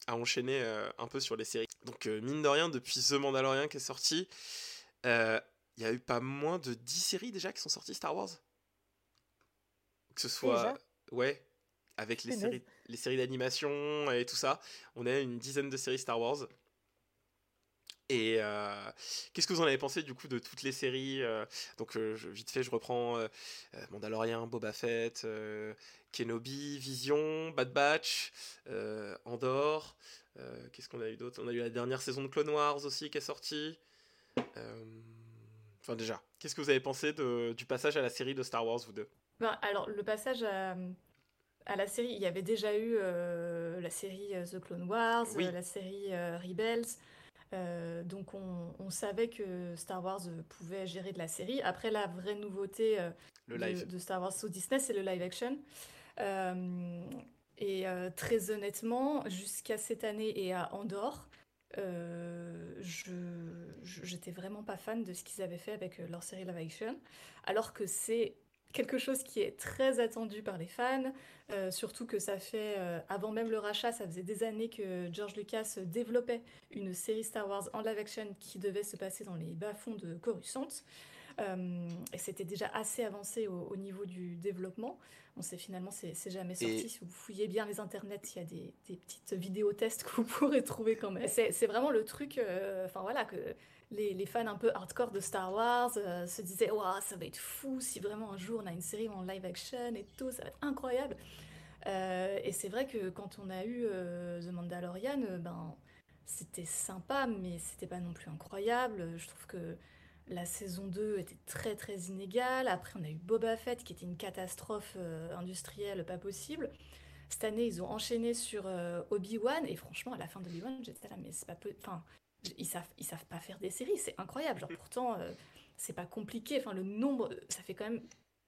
à enchaîner un peu sur les séries. Donc mine de rien, depuis The Mandalorian qui est sorti, il y a eu pas moins de 10 séries déjà qui sont sorties Star Wars. Que ce soit... ouais, avec les séries, les séries d'animation et tout ça. On a une dizaine de séries Star Wars. Et euh, qu'est-ce que vous en avez pensé du coup de toutes les séries euh, Donc euh, vite fait, je reprends Mandalorian, Boba Fett, Kenobi, Vision, Bad Batch, Andor. qu'est-ce qu'on a eu d'autre? On a eu la dernière saison de Clone Wars aussi qui est sortie. Enfin déjà, qu'est-ce que vous avez pensé de, du passage à la série de Star Wars, vous deux? Ben, Alors le passage à à la série, il y avait déjà eu la série The Clone Wars, la série Rebels. Donc on, savait que Star Wars pouvait gérer de la série. Après, la vraie nouveauté de, Star Wars sous Disney, c'est le live action. et très honnêtement, jusqu'à cette année et à Andorre, je j'étais vraiment pas fan de ce qu'ils avaient fait avec leur série live action, alors que c'est quelque chose qui est très attendu par les fans, euh, surtout que ça fait, euh, avant même le rachat, ça faisait des années que George Lucas développait une série Star Wars en live action qui devait se passer dans les bas-fonds de Coruscant. Euh, et c'était déjà assez avancé au, niveau du développement. On sait finalement, c'est jamais sorti. Si vous fouillez bien les internets, il y a des, des petites vidéos tests que vous pourrez trouver quand même. C'est vraiment le truc, enfin voilà, que les, fans un peu hardcore de Star Wars euh, se disaient Waouh, ça va être fou si vraiment un jour on a une série en live action et tout, ça va être incroyable. Euh, et c'est vrai que quand on a eu euh, The Mandalorian, ben, c'était sympa, mais c'était pas non plus incroyable. Je trouve que la saison 2 était très très inégale. Après, on a eu Boba Fett qui était une catastrophe industrielle pas possible. Cette année, ils ont enchaîné sur Obi-Wan, et franchement, à la fin d'Obi-Wan, j'étais là, mais c'est pas peu. Ils savent, ils savent pas faire des séries, c'est incroyable. Genre, pourtant, euh, c'est pas compliqué. Enfin, le nombre, ça fait quand même,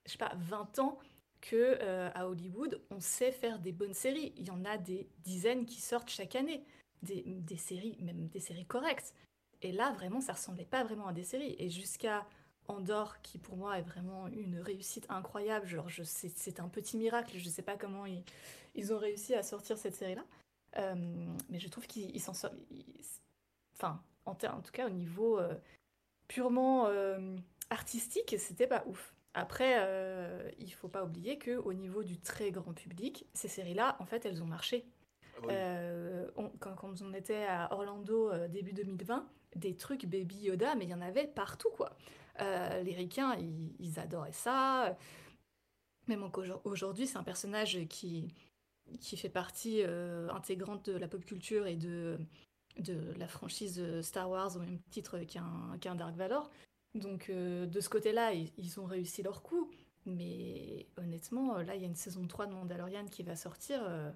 je sais pas, 20 ans que euh, à Hollywood, on sait faire des bonnes séries. Il y en a des dizaines qui sortent chaque année, des, séries, même des séries correctes. Et là, vraiment, ça ressemblait pas vraiment à des séries. Et jusqu'à Andorre, qui pour moi est vraiment une réussite incroyable. Genre, c'est un petit miracle. Je sais pas comment ils, ils ont réussi à sortir cette série-là. Euh, mais je trouve qu'ils s'en sortent Enfin, en, en, tout cas, au niveau euh, purement euh, artistique, c'était pas ouf. Après, euh, il faut pas oublier que au niveau du très grand public, ces séries-là, en fait, elles ont marché. Ah quand, quand, on était à Orlando début 2020, des trucs Baby Yoda, mais il y en avait partout, quoi. les ricains, ils, ils, adoraient ça. Même encore aujourd'hui, c'est un personnage qui, qui fait partie intégrante de la pop culture et de, de la franchise euh, Star Wars au même titre qu'un Dark Valor. Donc euh, de ce côté-là, ils, ont réussi leur coup. Mais honnêtement, là, il y a une saison 3 de Mandalorian qui va sortir. Euh,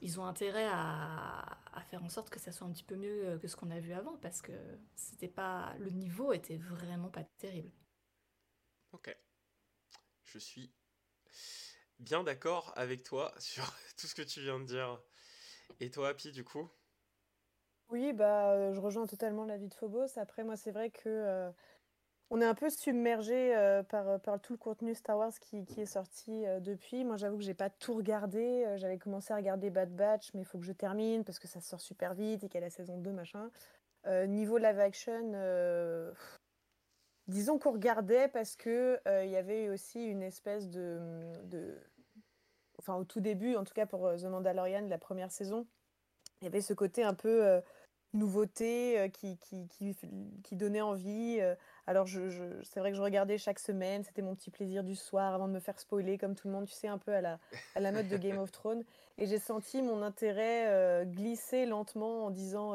ils ont intérêt à, faire en sorte que ça soit un petit peu mieux que ce qu'on a vu avant parce que c'était pas le niveau était vraiment pas terrible. Ok, je suis bien d'accord avec toi sur tout ce que tu viens de dire. Et toi, Happy, du coup? Oui, bah, euh, je rejoins totalement l'avis de Phobos. Après, moi, c'est vrai que euh, on est un peu submergé euh, par, tout le contenu Star Wars qui, est sorti depuis. Moi, j'avoue que j'ai pas tout regardé. J'avais commencé à regarder Bad Batch, mais il faut que je termine parce que ça sort super vite et qu'il y a la saison 2, machin. niveau live action, disons qu'on regardait parce que il y avait aussi une espèce de, de, enfin au tout début, en tout cas pour The Mandalorian, la première saison, il y avait ce côté un peu nouveauté euh, qui, qui, qui, qui, donnait envie. Euh. Alors, je, je, c'est vrai que je regardais chaque semaine, c'était mon petit plaisir du soir avant de me faire spoiler, comme tout le monde, tu sais, un peu à la, à la mode de Game of Thrones. Et j'ai senti mon intérêt euh, glisser lentement en disant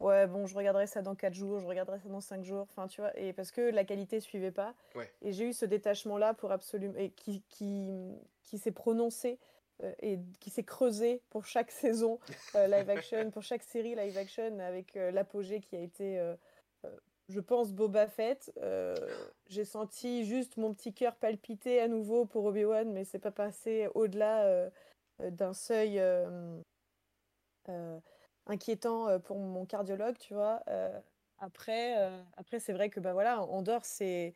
Ouais, bon, je regarderai ça dans 4 jours, je regarderai ça dans 5 jours. Enfin, tu vois, et parce que la qualité suivait pas. Et j'ai eu ce détachement-là pour absolument. et qui, qui, qui s'est prononcé et qui s'est creusé pour chaque saison euh, live action, pour chaque série live action, avec euh, l'apogée qui a été, je pense, Boba Fett. J'ai senti juste mon petit cœur palpiter à nouveau pour Obi-Wan, mais c'est pas passé au-delà d'un seuil inquiétant pour mon cardiologue, tu vois. après, après c'est vrai que bah voilà, Andorre, c'est,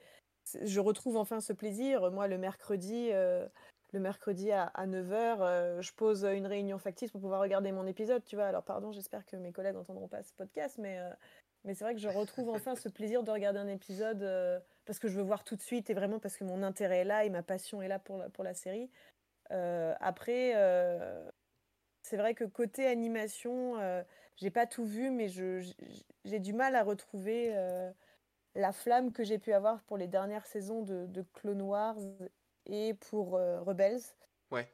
je retrouve enfin ce plaisir. Moi, le mercredi, le mercredi à, 9h, je pose une réunion factice pour pouvoir regarder mon épisode, tu vois. Alors, pardon, j'espère que mes collègues n'entendront pas ce podcast, mais, mais c'est vrai que je retrouve enfin ce plaisir de regarder un épisode parce que je veux voir tout de suite et vraiment parce que mon intérêt est là et ma passion est là pour la, pour la série. après, c'est vrai que côté animation, euh, j'ai pas tout vu, mais j'ai du mal à retrouver euh, la flamme que j'ai pu avoir pour les dernières saisons de, Clone Wars et pour euh, Rebels. Ouais.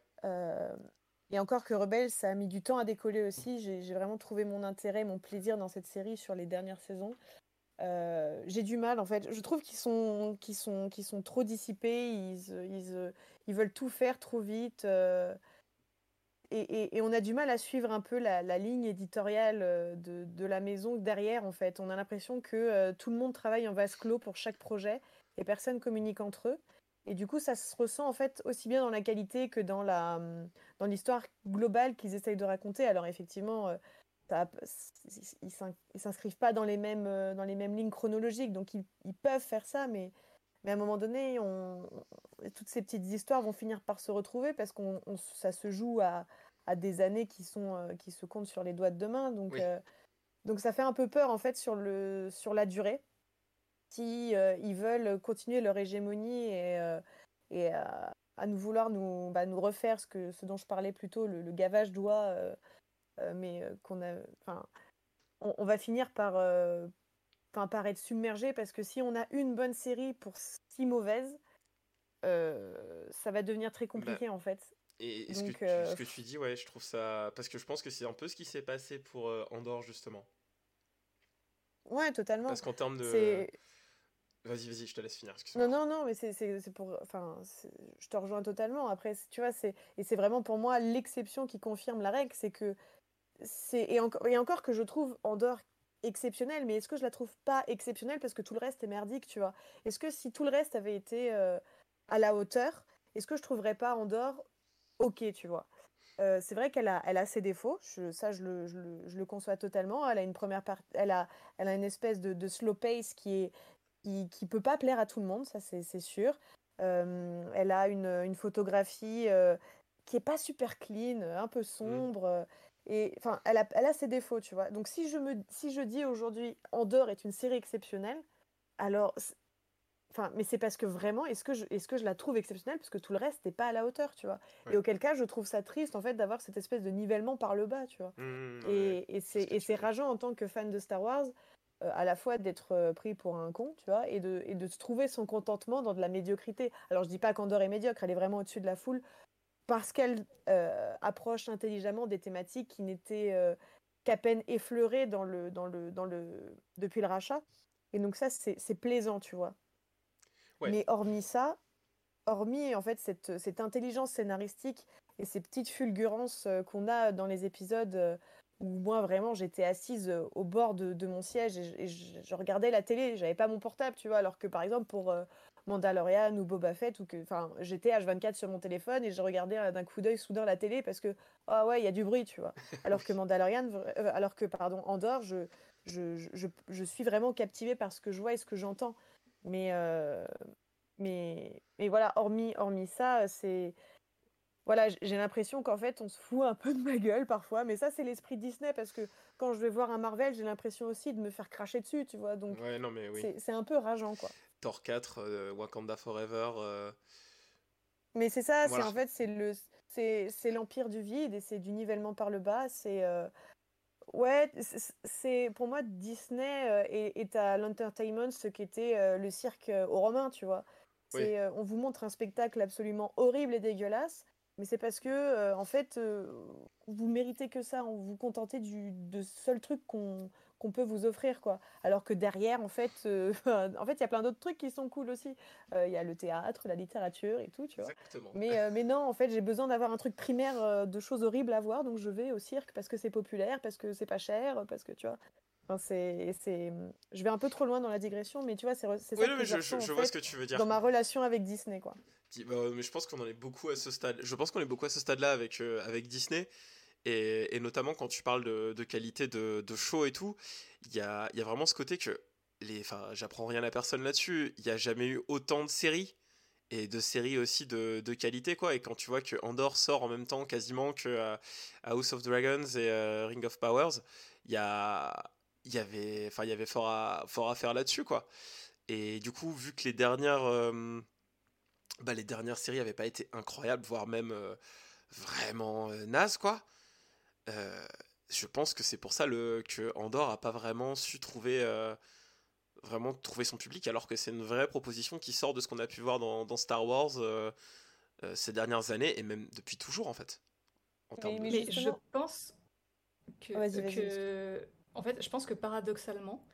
et encore que Rebels, ça a mis du temps à décoller aussi. J'ai vraiment trouvé mon intérêt, mon plaisir dans cette série sur les dernières saisons. j'ai du mal en fait. Je trouve qu'ils sont, sont, sont trop dissipés. Ils, ils, ils, veulent tout faire trop vite et, on a du mal à suivre un peu la, ligne éditoriale euh, de, la maison derrière, en fait. On a l'impression que euh, tout le monde travaille en vase clos pour chaque projet et personne communique entre eux. Et du coup, ça se ressent en fait aussi bien dans la qualité que dans la hum, dans l'histoire globale qu'ils essayent de raconter. Alors effectivement, euh, ça, ils s'inscrivent pas dans les mêmes dans les mêmes lignes chronologiques, donc ils, peuvent faire ça, mais mais à un moment donné, on, toutes ces petites histoires vont finir par se retrouver parce que ça se joue à, à des années qui, sont, euh, qui se comptent sur les doigts de deux mains. Donc, euh, donc ça fait un peu peur en fait sur, le, sur la durée. Euh, ils veulent continuer leur hégémonie et, et à nous vouloir nous, bah, nous refaire ce, que, ce dont je parlais plus tôt, le, gavage d'oie, mais qu'on a. Enfin, on, va finir par, par être submergé parce que si on a une bonne série pour six mauvaises, ça va devenir très bah, compliqué en fait. Et, ce, que tu, euh, ce, que tu, dis, ouais, je trouve ça. Parce que je pense que c'est un peu ce qui s'est passé pour euh, Andorre, justement. Ouais, totalement. Parce qu'en termes de. Vas-y, vas-y, je te laisse finir. Non, non, non, mais c'est pour. Enfin, je te rejoins totalement. Après, tu vois, c'est et c'est vraiment pour moi l'exception qui confirme la règle, c'est que et, encore et encore que je trouve Andorre exceptionnelle, mais est-ce que je la trouve pas exceptionnelle parce que tout le reste est merdique, tu vois? Est-ce que si tout le reste avait été euh, à la hauteur, est-ce que je trouverais pas Andorre ok, tu vois? Euh, c'est vrai qu'elle a, elle a ses défauts, ça je le, je, le, je le, conçois totalement. Elle a une première elle a, elle a une espèce de slow pace qui est qui, qui, peut pas plaire à tout le monde, ça c'est sûr. Euh, elle a une, une photographie euh, qui est pas super clean, un peu mmh. sombre. Et enfin, elle a, elle a ses défauts, tu vois. Donc si je me, si je dis aujourd'hui Andorre est une série exceptionnelle, alors Enfin, mais c'est parce que vraiment, est-ce que, je, est-ce que je la trouve exceptionnelle? Parce que tout le reste n'est pas à la hauteur, tu vois. Et auquel cas, je trouve ça triste en fait d'avoir cette espèce de nivellement par le bas, tu vois. Mmh, et, c'est, et c'est rageant en tant que fan de Star Wars, euh, à la fois d'être euh, pris pour un con, tu vois, et de, et de se trouver son contentement dans de la médiocrité. Alors je dis pas qu'Andorre est médiocre, elle est vraiment au-dessus de la foule parce qu'elle euh, approche intelligemment des thématiques qui n'étaient qu'à peine effleurées dans le, dans le, dans le, depuis le rachat. Et donc ça, c'est, plaisant, tu vois. Mais hormis ça, hormis en fait cette, cette, intelligence scénaristique et ces petites fulgurances qu'on a dans les épisodes où moi vraiment j'étais assise euh, au bord de, de mon siège et, je, regardais la télé, j'avais pas mon portable, tu vois, alors que par exemple pour Mandalorian ou Boba Fett ou que enfin j'étais H24 sur mon téléphone et je regardais d'un coup d'œil soudain la télé parce que ah ouais, il y a du bruit, tu vois. Alors que Mandalorian alors que pardon, Andorre, je je, je, je suis vraiment captivée par ce que je vois et ce que j'entends. Mais, euh, mais, mais voilà, hormis, hormis ça, c'est. Voilà, j'ai l'impression qu'en fait, on se fout un peu de ma gueule parfois, mais ça, c'est l'esprit Disney parce que quand je vais voir un Marvel, j'ai l'impression aussi de me faire cracher dessus, tu vois. Donc, ouais, non, mais oui. c'est un peu rageant, quoi. Thor 4, euh, Wakanda Forever. Euh, mais c'est ça, c'est en fait, c'est le, c'est l'empire du vide et c'est du nivellement par le bas. C'est Ouais, c'est pour moi Disney euh, est, à l'entertainment ce qu'était euh, le cirque euh, aux Romains, tu vois. On vous montre un spectacle absolument horrible et dégueulasse, mais c'est parce que en fait vous méritez que ça, on vous contentez du de seul truc qu'on peut vous offrir quoi. Alors que derrière en fait euh, en fait il y a plein d'autres trucs qui sont cool aussi. Euh, il y a le théâtre, la littérature et tout, tu vois. Mais euh, mais non, en fait, j'ai besoin d'avoir un truc primaire de choses horribles à voir donc je vais au cirque parce que c'est populaire, parce que c'est pas cher, parce que tu vois. C'est, c'est... Je vais un peu trop loin dans la digression, mais tu vois, c'est, c'est Oui, ça que mais je, je je- vois ce que tu veux dire. dans ma relation avec Disney, quoi. Di- bah, mais je pense qu'on en est beaucoup à ce stade. Je pense qu'on est beaucoup à ce stade-là avec, euh, avec Disney. Et, et notamment quand tu parles de, de qualité de, de show et tout, il y a, y a vraiment ce côté que. Les, enfin, j'apprends rien à personne là-dessus. Il n'y a jamais eu autant de séries. Et de séries aussi de, de qualité, quoi. Et quand tu vois que Andor sort en même temps quasiment que euh, House of Dragons et euh, Ring of Powers, il y a. Il y avait, enfin, il y avait fort à, fort à faire là-dessus, quoi. Et du coup, vu que les dernières, euh, bah, les dernières séries n'avaient pas été incroyables, voire même euh, vraiment euh, nazes, quoi. Euh, je pense que c'est pour ça le, que Andorre a pas vraiment su trouver, euh, vraiment trouver son public, alors que c'est une vraie proposition qui sort de ce qu'on a pu voir dans, dans Star Wars euh, euh, ces dernières années, et même depuis toujours, en fait. En mais je pense que, que- en fait, je pense que paradoxalement,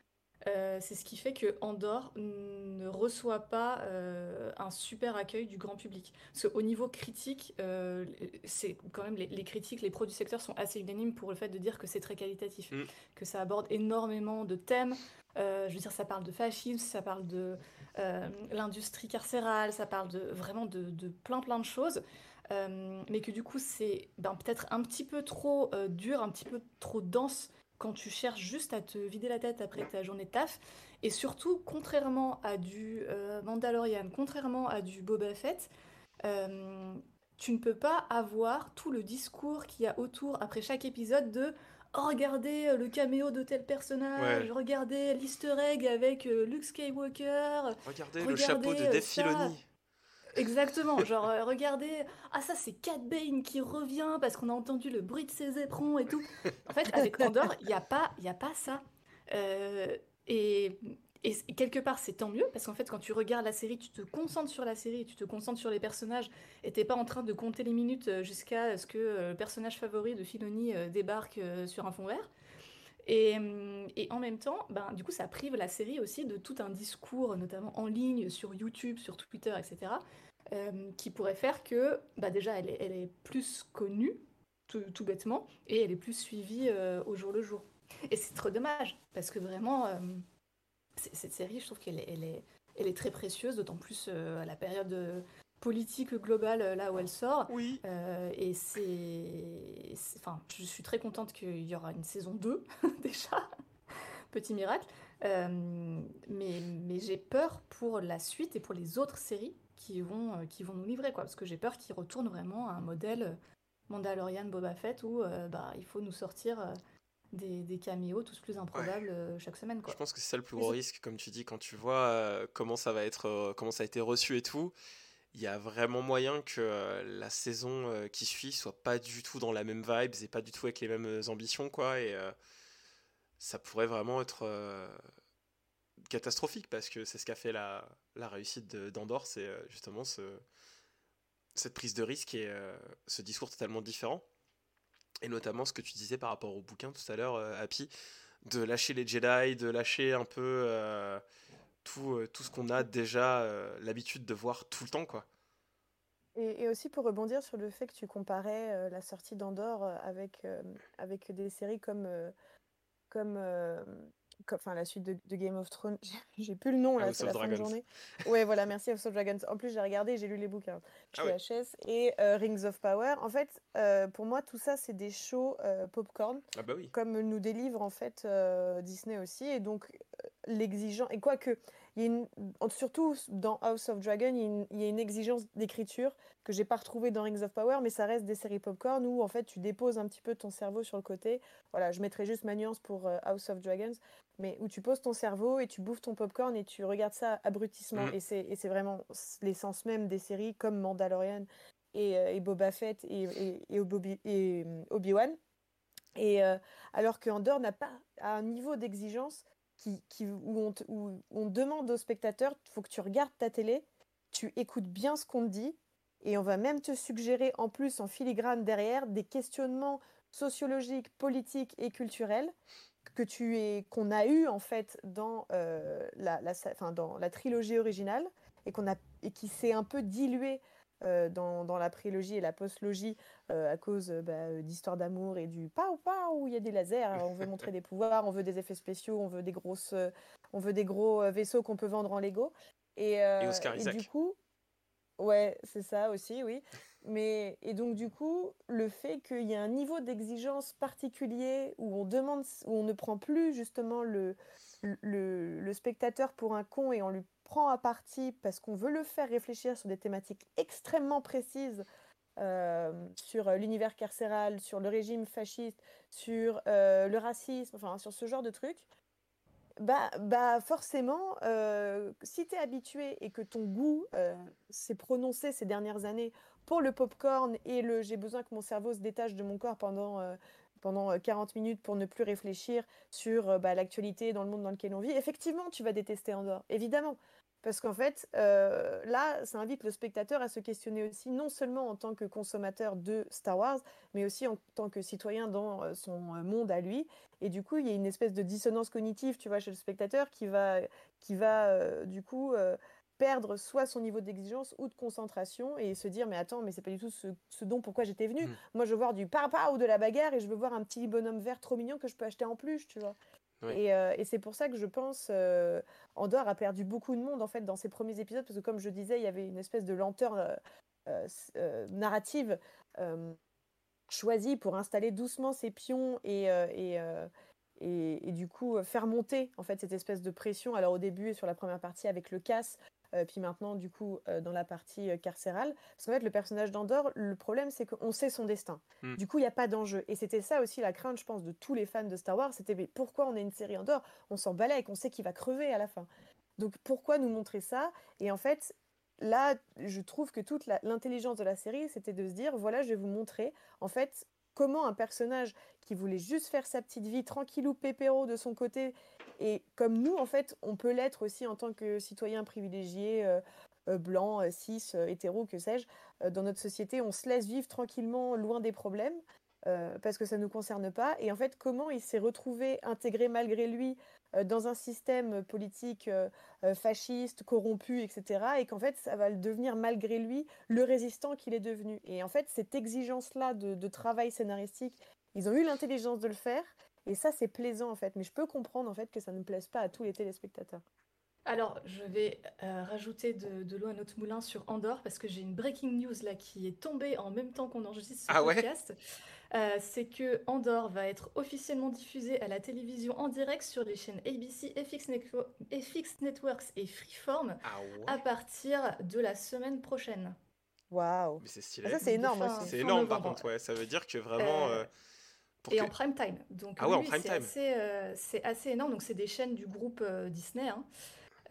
euh, c'est ce qui fait que Andorre ne reçoit pas euh, un super accueil du grand public. Parce qu'au niveau critique, euh, c'est quand même les, les critiques, les pros du secteur sont assez unanimes pour le fait de dire que c'est très qualitatif, Mm. que ça aborde énormément de thèmes. Je veux dire, ça parle de fascisme, ça parle de l'industrie carcérale, ça parle de vraiment de, de plein plein de choses. Mais que du coup c'est ben, peut-être un petit peu trop dur, un petit peu trop dense quand tu cherches juste à te vider la tête après ta journée de taf. Et surtout, contrairement à du euh, Mandalorian, contrairement à du Boba Fett, euh, tu ne peux pas avoir tout le discours qu'il y a autour après chaque épisode de Oh, regardez euh, le caméo de tel personnage, Ouais. regardez l'easter egg avec Luke Skywalker, Regardez, le chapeau de Dave. Filoni. Exactement, genre euh, regardez, ah ça c'est Cat Bane qui revient parce qu'on a entendu le bruit de ses éperons et tout. En fait, avec Andorre, il n'y a, pas- a pas ça. Euh, et, quelque part, c'est tant mieux parce qu'en fait, quand tu regardes la série, tu te concentres sur la série, tu te concentres sur les personnages et t'es pas en train de compter les minutes euh, jusqu'à ce que le personnage favori de Filoni débarque sur un fond vert. Et, et en même temps, ben, du coup, ça prive la série aussi de tout un discours, notamment en ligne, sur YouTube, sur Twitter, etc., euh, qui pourrait faire que, bah, déjà, elle est, elle est plus connue, tout, tout bêtement, et elle est plus suivie euh, au jour le jour. Et c'est trop dommage, parce que vraiment, euh, cette série, je trouve qu'elle est, elle est, elle est très précieuse, d'autant plus à la période politique globale, là où elle sort. Oui. Euh, et c'est. c'est- Enfin, je suis très contente qu'il y aura une saison 2, déjà. Petit miracle. Euh, mais mais j'ai peur pour la suite et pour les autres séries qui vont, euh, qui vont nous livrer, quoi. Parce que j'ai peur qu'ils retournent vraiment à un modèle euh, Mandalorian Boba Fett où euh, bah, il faut nous sortir euh, des, des caméos tous plus improbables euh, chaque semaine, quoi. Je pense que c'est ça le plus gros risque, comme tu dis, quand tu vois euh, comment ça va être, euh, comment ça a été reçu et tout. Il y a vraiment moyen que euh, la saison euh, qui suit soit pas du tout dans la même vibes et pas du tout avec les mêmes ambitions, quoi. Et euh, ça pourrait vraiment être euh, catastrophique parce que c'est ce qu'a fait la, la réussite d'Andorre, c'est euh, justement ce, cette prise de risque et euh, ce discours totalement différent. Et notamment ce que tu disais par rapport au bouquin tout à l'heure, euh, Happy, de lâcher les Jedi, de lâcher un peu tout, ce qu'on a déjà l'habitude de voir tout le temps, quoi. Et, aussi pour rebondir sur le fait que tu comparais la sortie d'Andorre avec, des séries comme- enfin la suite de, de Game of Thrones, j'ai- plus le nom là, House c'est la fin de journée. Ouais, voilà, merci House of Dragons. En plus, j'ai regardé, j'ai lu les bouquins Ah chez ouais. HS et euh, Rings of Power. En fait, euh, pour moi, tout ça, c'est des shows euh, popcorn Ah bah oui. comme nous délivre en fait euh, Disney aussi et donc l'exigence et quoique il y a une, en- surtout dans House of Dragon il y a une, il y a une exigence d'écriture que j'ai pas retrouvée dans Rings of Power mais ça reste des séries popcorn où en fait tu déposes un petit peu ton cerveau sur le côté. Voilà je mettrai juste ma nuance pour euh, House of Dragons mais où tu poses ton cerveau et tu bouffes ton popcorn et tu regardes ça abrutissement Mhm. et c'est vraiment l'essence même des séries comme Mandalorian et, euh, et Boba Fett et, et, et Obi- et, euh, Obi-Wan. Et euh, alors n'a pas un niveau d'exigence où, on demande aux spectateurs, il faut que tu regardes ta télé, tu écoutes bien ce qu'on te dit, et on va même te suggérer en plus en filigrane derrière des questionnements sociologiques, politiques et culturels que tu es qu'on a eu en fait dans euh, la, dans la trilogie originale et qu'on a et qui s'est un peu dilué dans, dans, la prélogie et la postlogie à cause bah, d'histoires d'amour et du pao pao, il y a des lasers, on veut montrer des pouvoirs, on veut des effets spéciaux, on veut des, grosses, on veut des gros vaisseaux qu'on peut vendre en Lego. Et, et du coup, ouais, c'est ça aussi, oui. Mais, et donc, du coup, le fait qu'il y ait un niveau d'exigence particulier où on, demande, où on ne prend plus justement le, le, spectateur pour un con et on lui prend à partie parce qu'on veut le faire réfléchir sur des thématiques extrêmement précises euh, sur l'univers carcéral, sur le régime fasciste, sur euh, le racisme, enfin sur ce genre de trucs, bah, bah forcément, euh, si tu es habitué et que ton goût s'est prononcé ces dernières années pour le popcorn et le j'ai besoin que mon cerveau se détache de mon corps pendant, euh, pendant 40 euh, minutes pour ne plus réfléchir sur euh, bah, l'actualité dans le monde dans lequel on vit, effectivement, tu vas détester Andorre, évidemment. Parce qu'en fait, là, ça invite le spectateur à se questionner aussi, non seulement en tant que consommateur de Star Wars, mais aussi en tant que citoyen dans son monde à lui. Et du coup, il y a une espèce de dissonance cognitive, tu vois, chez le spectateur qui va, qui va du coup, perdre soit son niveau d'exigence ou de concentration et se dire mais attends mais c'est pas du tout ce, dont pourquoi j'étais venu. Mm. Moi je veux voir du papa ou de la bagarre et je veux voir un petit bonhomme vert trop mignon que je peux acheter en plus, tu vois. Euh, et, c'est pour ça que je pense euh, Andorre a perdu beaucoup de monde en fait dans ses premiers épisodes parce que comme je disais il y avait une espèce de lenteur euh, narrative choisie pour installer doucement ses pions et, et et, du coup faire monter en fait cette espèce de pression alors au début et sur la première partie avec le casse euh, puis maintenant, du coup, euh, dans la partie euh, carcérale. Parce qu'en fait, le personnage d'Andorre, le problème, c'est qu'on sait son destin. Hmm. Du coup, il n'y a pas d'enjeu. Et c'était ça aussi la crainte, je pense, de tous les fans de Star Wars. C'était pourquoi on a une série Andorre On s'en balait et qu'on sait qu'il va crever à la fin. Donc pourquoi nous montrer ça? Et en fait, là, je trouve que toute l'intelligence de la série, c'était de se dire voilà, je vais vous montrer, en fait, comment un personnage qui voulait juste faire sa petite vie tranquillou pépéro de son côté et comme nous en fait on peut l'être aussi en tant que citoyen privilégié euh, euh, blanc euh, cis hétéro que sais-je. Dans notre société on se laisse vivre tranquillement loin des problèmes parce que ça ne nous concerne pas. Et en fait comment il s'est retrouvé intégré malgré lui dans un système politique fasciste corrompu etc et qu'en fait ça va devenir malgré lui le résistant qu'il est devenu. Et en fait cette exigence là de travail scénaristique ils ont eu l'intelligence de le faire. Et ça, c'est plaisant en fait. Mais je peux comprendre en fait que ça ne plaise pas à tous les téléspectateurs. Alors, je vais euh, rajouter de, l'eau à notre moulin sur Andorre parce que j'ai une breaking news là qui est tombée en même temps qu'on enregistre ce ah podcast. Euh, c'est que Andorre va être officiellement diffusé à la télévision en direct sur les chaînes ABC, FX, FX Networks et Freeform ah à partir de la semaine prochaine. Waouh! Mais c'est stylé. Ah, ça, c'est énorme C'est énorme par contre, ouais. Ça veut dire que vraiment. Euh, et en prime time. Donc, ah ouais, en prime time. Euh, c'est assez, énorme. Donc, c'est des chaînes du groupe euh, Disney. Hein.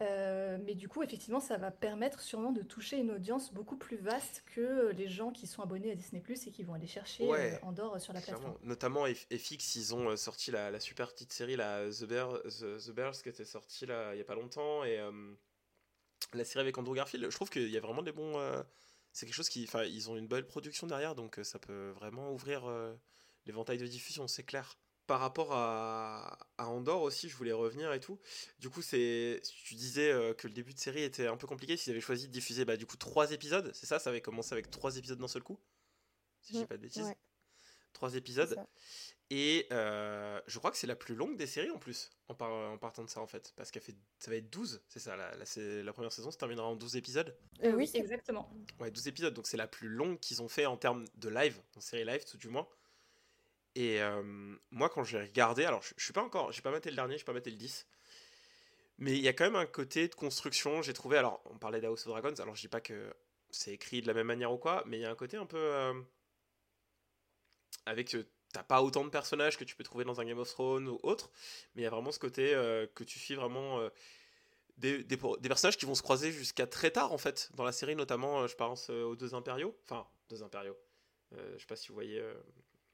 Euh, mais du coup, effectivement, ça va permettre sûrement de toucher une audience beaucoup plus vaste que les gens qui sont abonnés à Disney Plus et qui vont aller chercher Andorre sur la plateforme. Notamment FX, ils ont sorti la, super petite série la The, Bear, The, Bears qui était sortie là, il n'y a pas longtemps et la série avec Andrew Garfield. Je trouve qu'il y a vraiment des bons. c'est quelque chose qui. Enfin, ils ont une belle production derrière donc ça peut vraiment ouvrir l'éventail de diffusion, c'est clair. Par rapport à, Andorre aussi, je voulais revenir et tout. Du coup, c'est, tu disais euh, que le début de série était un peu compliqué. S'ils avaient choisi de diffuser bah, du coup trois épisodes, c'est ça? Ça avait commencé avec trois épisodes d'un seul coup Si je dis mm, pas de bêtises. Trois épisodes. Et euh, je crois que c'est la plus longue des séries en plus, en, en partant de ça en fait. Parce qu'elle fait, ça va être 12, c'est ça. La, la, la, première saison se terminera en 12 épisodes. Euh, oui, exactement. Ouais, 12 épisodes. Donc c'est la plus longue qu'ils ont fait en termes de live, en série live tout du moins. Et euh, moi, quand j'ai regardé, alors je, suis pas encore, j'ai pas maté le dernier, j'ai pas maté le 10. Mais il y a quand même un côté de construction, j'ai trouvé. Alors, on parlait d'House of Dragons, alors je dis pas que c'est écrit de la même manière ou quoi, mais il y a un côté un peu. Euh, avec. Euh, t'as pas autant de personnages que tu peux trouver dans un Game of Thrones ou autre, mais il y a vraiment ce côté que tu suis vraiment. Des, des, des, personnages qui vont se croiser jusqu'à très tard en fait dans la série notamment je pense aux deux impériaux enfin deux impériaux je sais pas si vous voyez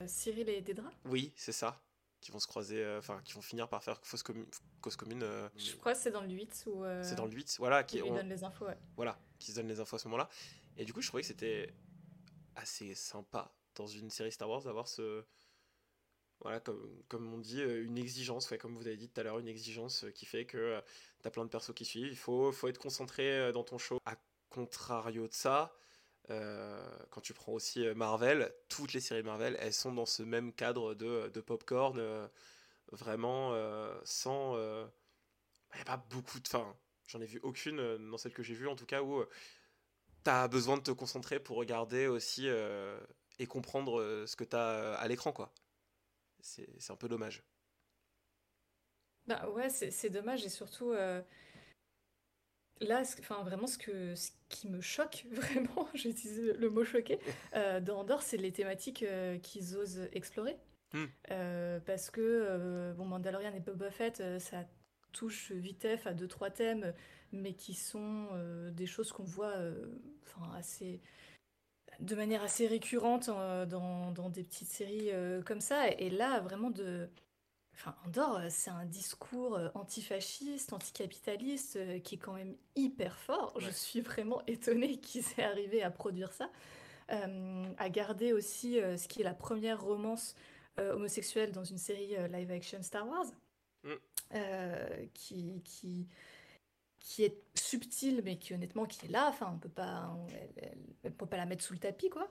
Cyril et Dédra Oui, c'est ça. Qui vont se croiser, euh, enfin, qui vont finir par faire fausse cause commune. Euh, je crois que c'est dans le 8 ou. Euh, c'est dans le 8, voilà. Qui, on... donne les infos, ouais. Voilà, qui se donnent les infos à ce moment-là. Et du coup, je trouvais que c'était assez sympa dans une série Star Wars d'avoir ce. Voilà, comme, comme on dit, une exigence, ouais, comme vous avez dit tout à l'heure, une exigence qui fait que tu as plein de persos qui suivent. Il faut, faut être concentré dans ton show. À contrario de ça, quand tu prends aussi Marvel, toutes les séries Marvel, elles sont dans ce même cadre de, de popcorn, vraiment sans. Il n'y a pas beaucoup de. Enfin, j'en ai vu aucune dans celle que j'ai vue en tout cas où tu as besoin de te concentrer pour regarder aussi et comprendre ce que tu as à l'écran, quoi. C'est un peu dommage. Bah ouais, c'est dommage et surtout euh, là, enfin vraiment ce que ce qui me choque vraiment, j'ai utilisé le mot choqué euh, dans Andorre, c'est les thématiques euh, qu'ils osent explorer. Hmm. parce que bon, Mandalorian et Boba Fett, ça touche vite à deux trois thèmes, mais qui sont des choses qu'on voit, enfin assez de manière assez récurrente dans, dans, des petites séries comme ça. Et là, vraiment de Enfin, Andorre, euh, c'est un discours euh, antifasciste, anticapitaliste euh, qui est quand même hyper fort. Je suis vraiment étonnée qu'ils aient arrivé à produire ça. à garder aussi ce qui est la première romance homosexuelle dans une série live action Star Wars, mm. qui, qui, qui est subtile, mais qui honnêtement qui est là. Enfin, on peut pas, elle, peut pas la mettre sous le tapis, quoi.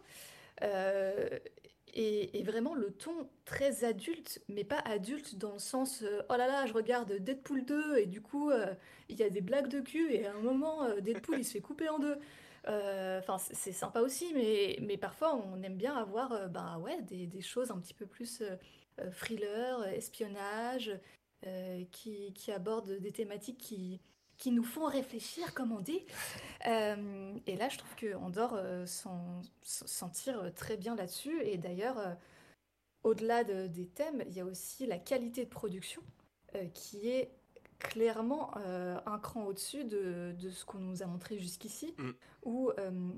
Et, vraiment le ton très adulte, mais pas adulte dans le sens euh, oh là là, je regarde Deadpool 2 et du coup euh, il y a des blagues de cul et à un moment euh, Deadpool il se fait couper en deux. Enfin, c'est sympa aussi, mais, mais parfois on aime bien avoir bah, ouais, des, des, choses un petit peu plus thriller, espionnage, qui, qui abordent des thématiques qui, qui nous font réfléchir, comme on dit. Euh, et là, je trouve qu'Andorre euh, s'en tire très bien là-dessus. Et d'ailleurs, euh, au-delà des thèmes, il y a aussi la qualité de production qui est clairement un cran au-dessus de, ce qu'on nous a montré jusqu'ici, mm. où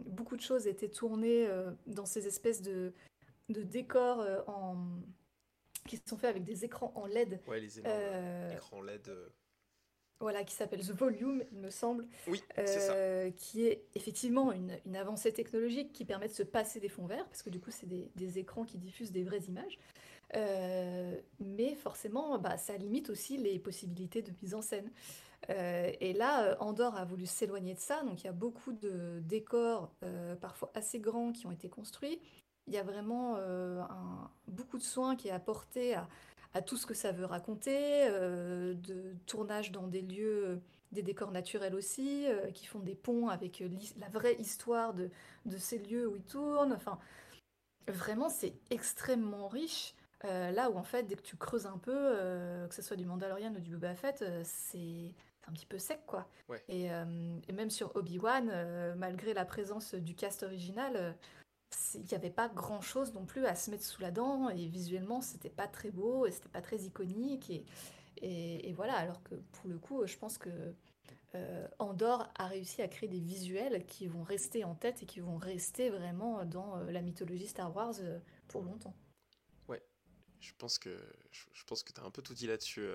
beaucoup de choses étaient tournées dans ces espèces de, de décors en qui sont faits avec des écrans en LED. Ouais, les écrans LED voilà, qui s'appelle The Volume, il me semble. Oui, c'est ça. Euh, qui est effectivement une, une, avancée technologique qui permet de se passer des fonds verts, parce que du coup, c'est des, des, écrans qui diffusent des vraies images. Euh, mais forcément, bah, ça limite aussi les possibilités de mise en scène. Euh, et là, Andorre a voulu s'éloigner de ça, donc il y a beaucoup de décors, parfois assez grands, qui ont été construits. Il y a vraiment un, beaucoup de soins qui est apporté à, à tout ce que ça veut raconter, euh, de tournage dans des lieux, des décors naturels aussi, euh, qui font des ponts avec euh, la vraie histoire de, de, ces lieux où ils tournent. Enfin, vraiment, c'est extrêmement riche. là où en fait, dès que tu creuses un peu, que ce soit du Mandalorian ou du Boba Fett, c'est un petit peu sec quoi. Et, et, même sur Obi-Wan, malgré la présence du cast original, il n'y avait pas grand chose non plus à se mettre sous la dent et visuellement c'était pas très beau et c'était pas très iconique et, et, voilà alors que pour le coup je pense que euh, Andorre a réussi à créer des visuels qui vont rester en tête et qui vont rester vraiment dans euh, la mythologie Star Wars euh, pour longtemps. Ouais, je pense que je, pense que tu as un peu tout dit là-dessus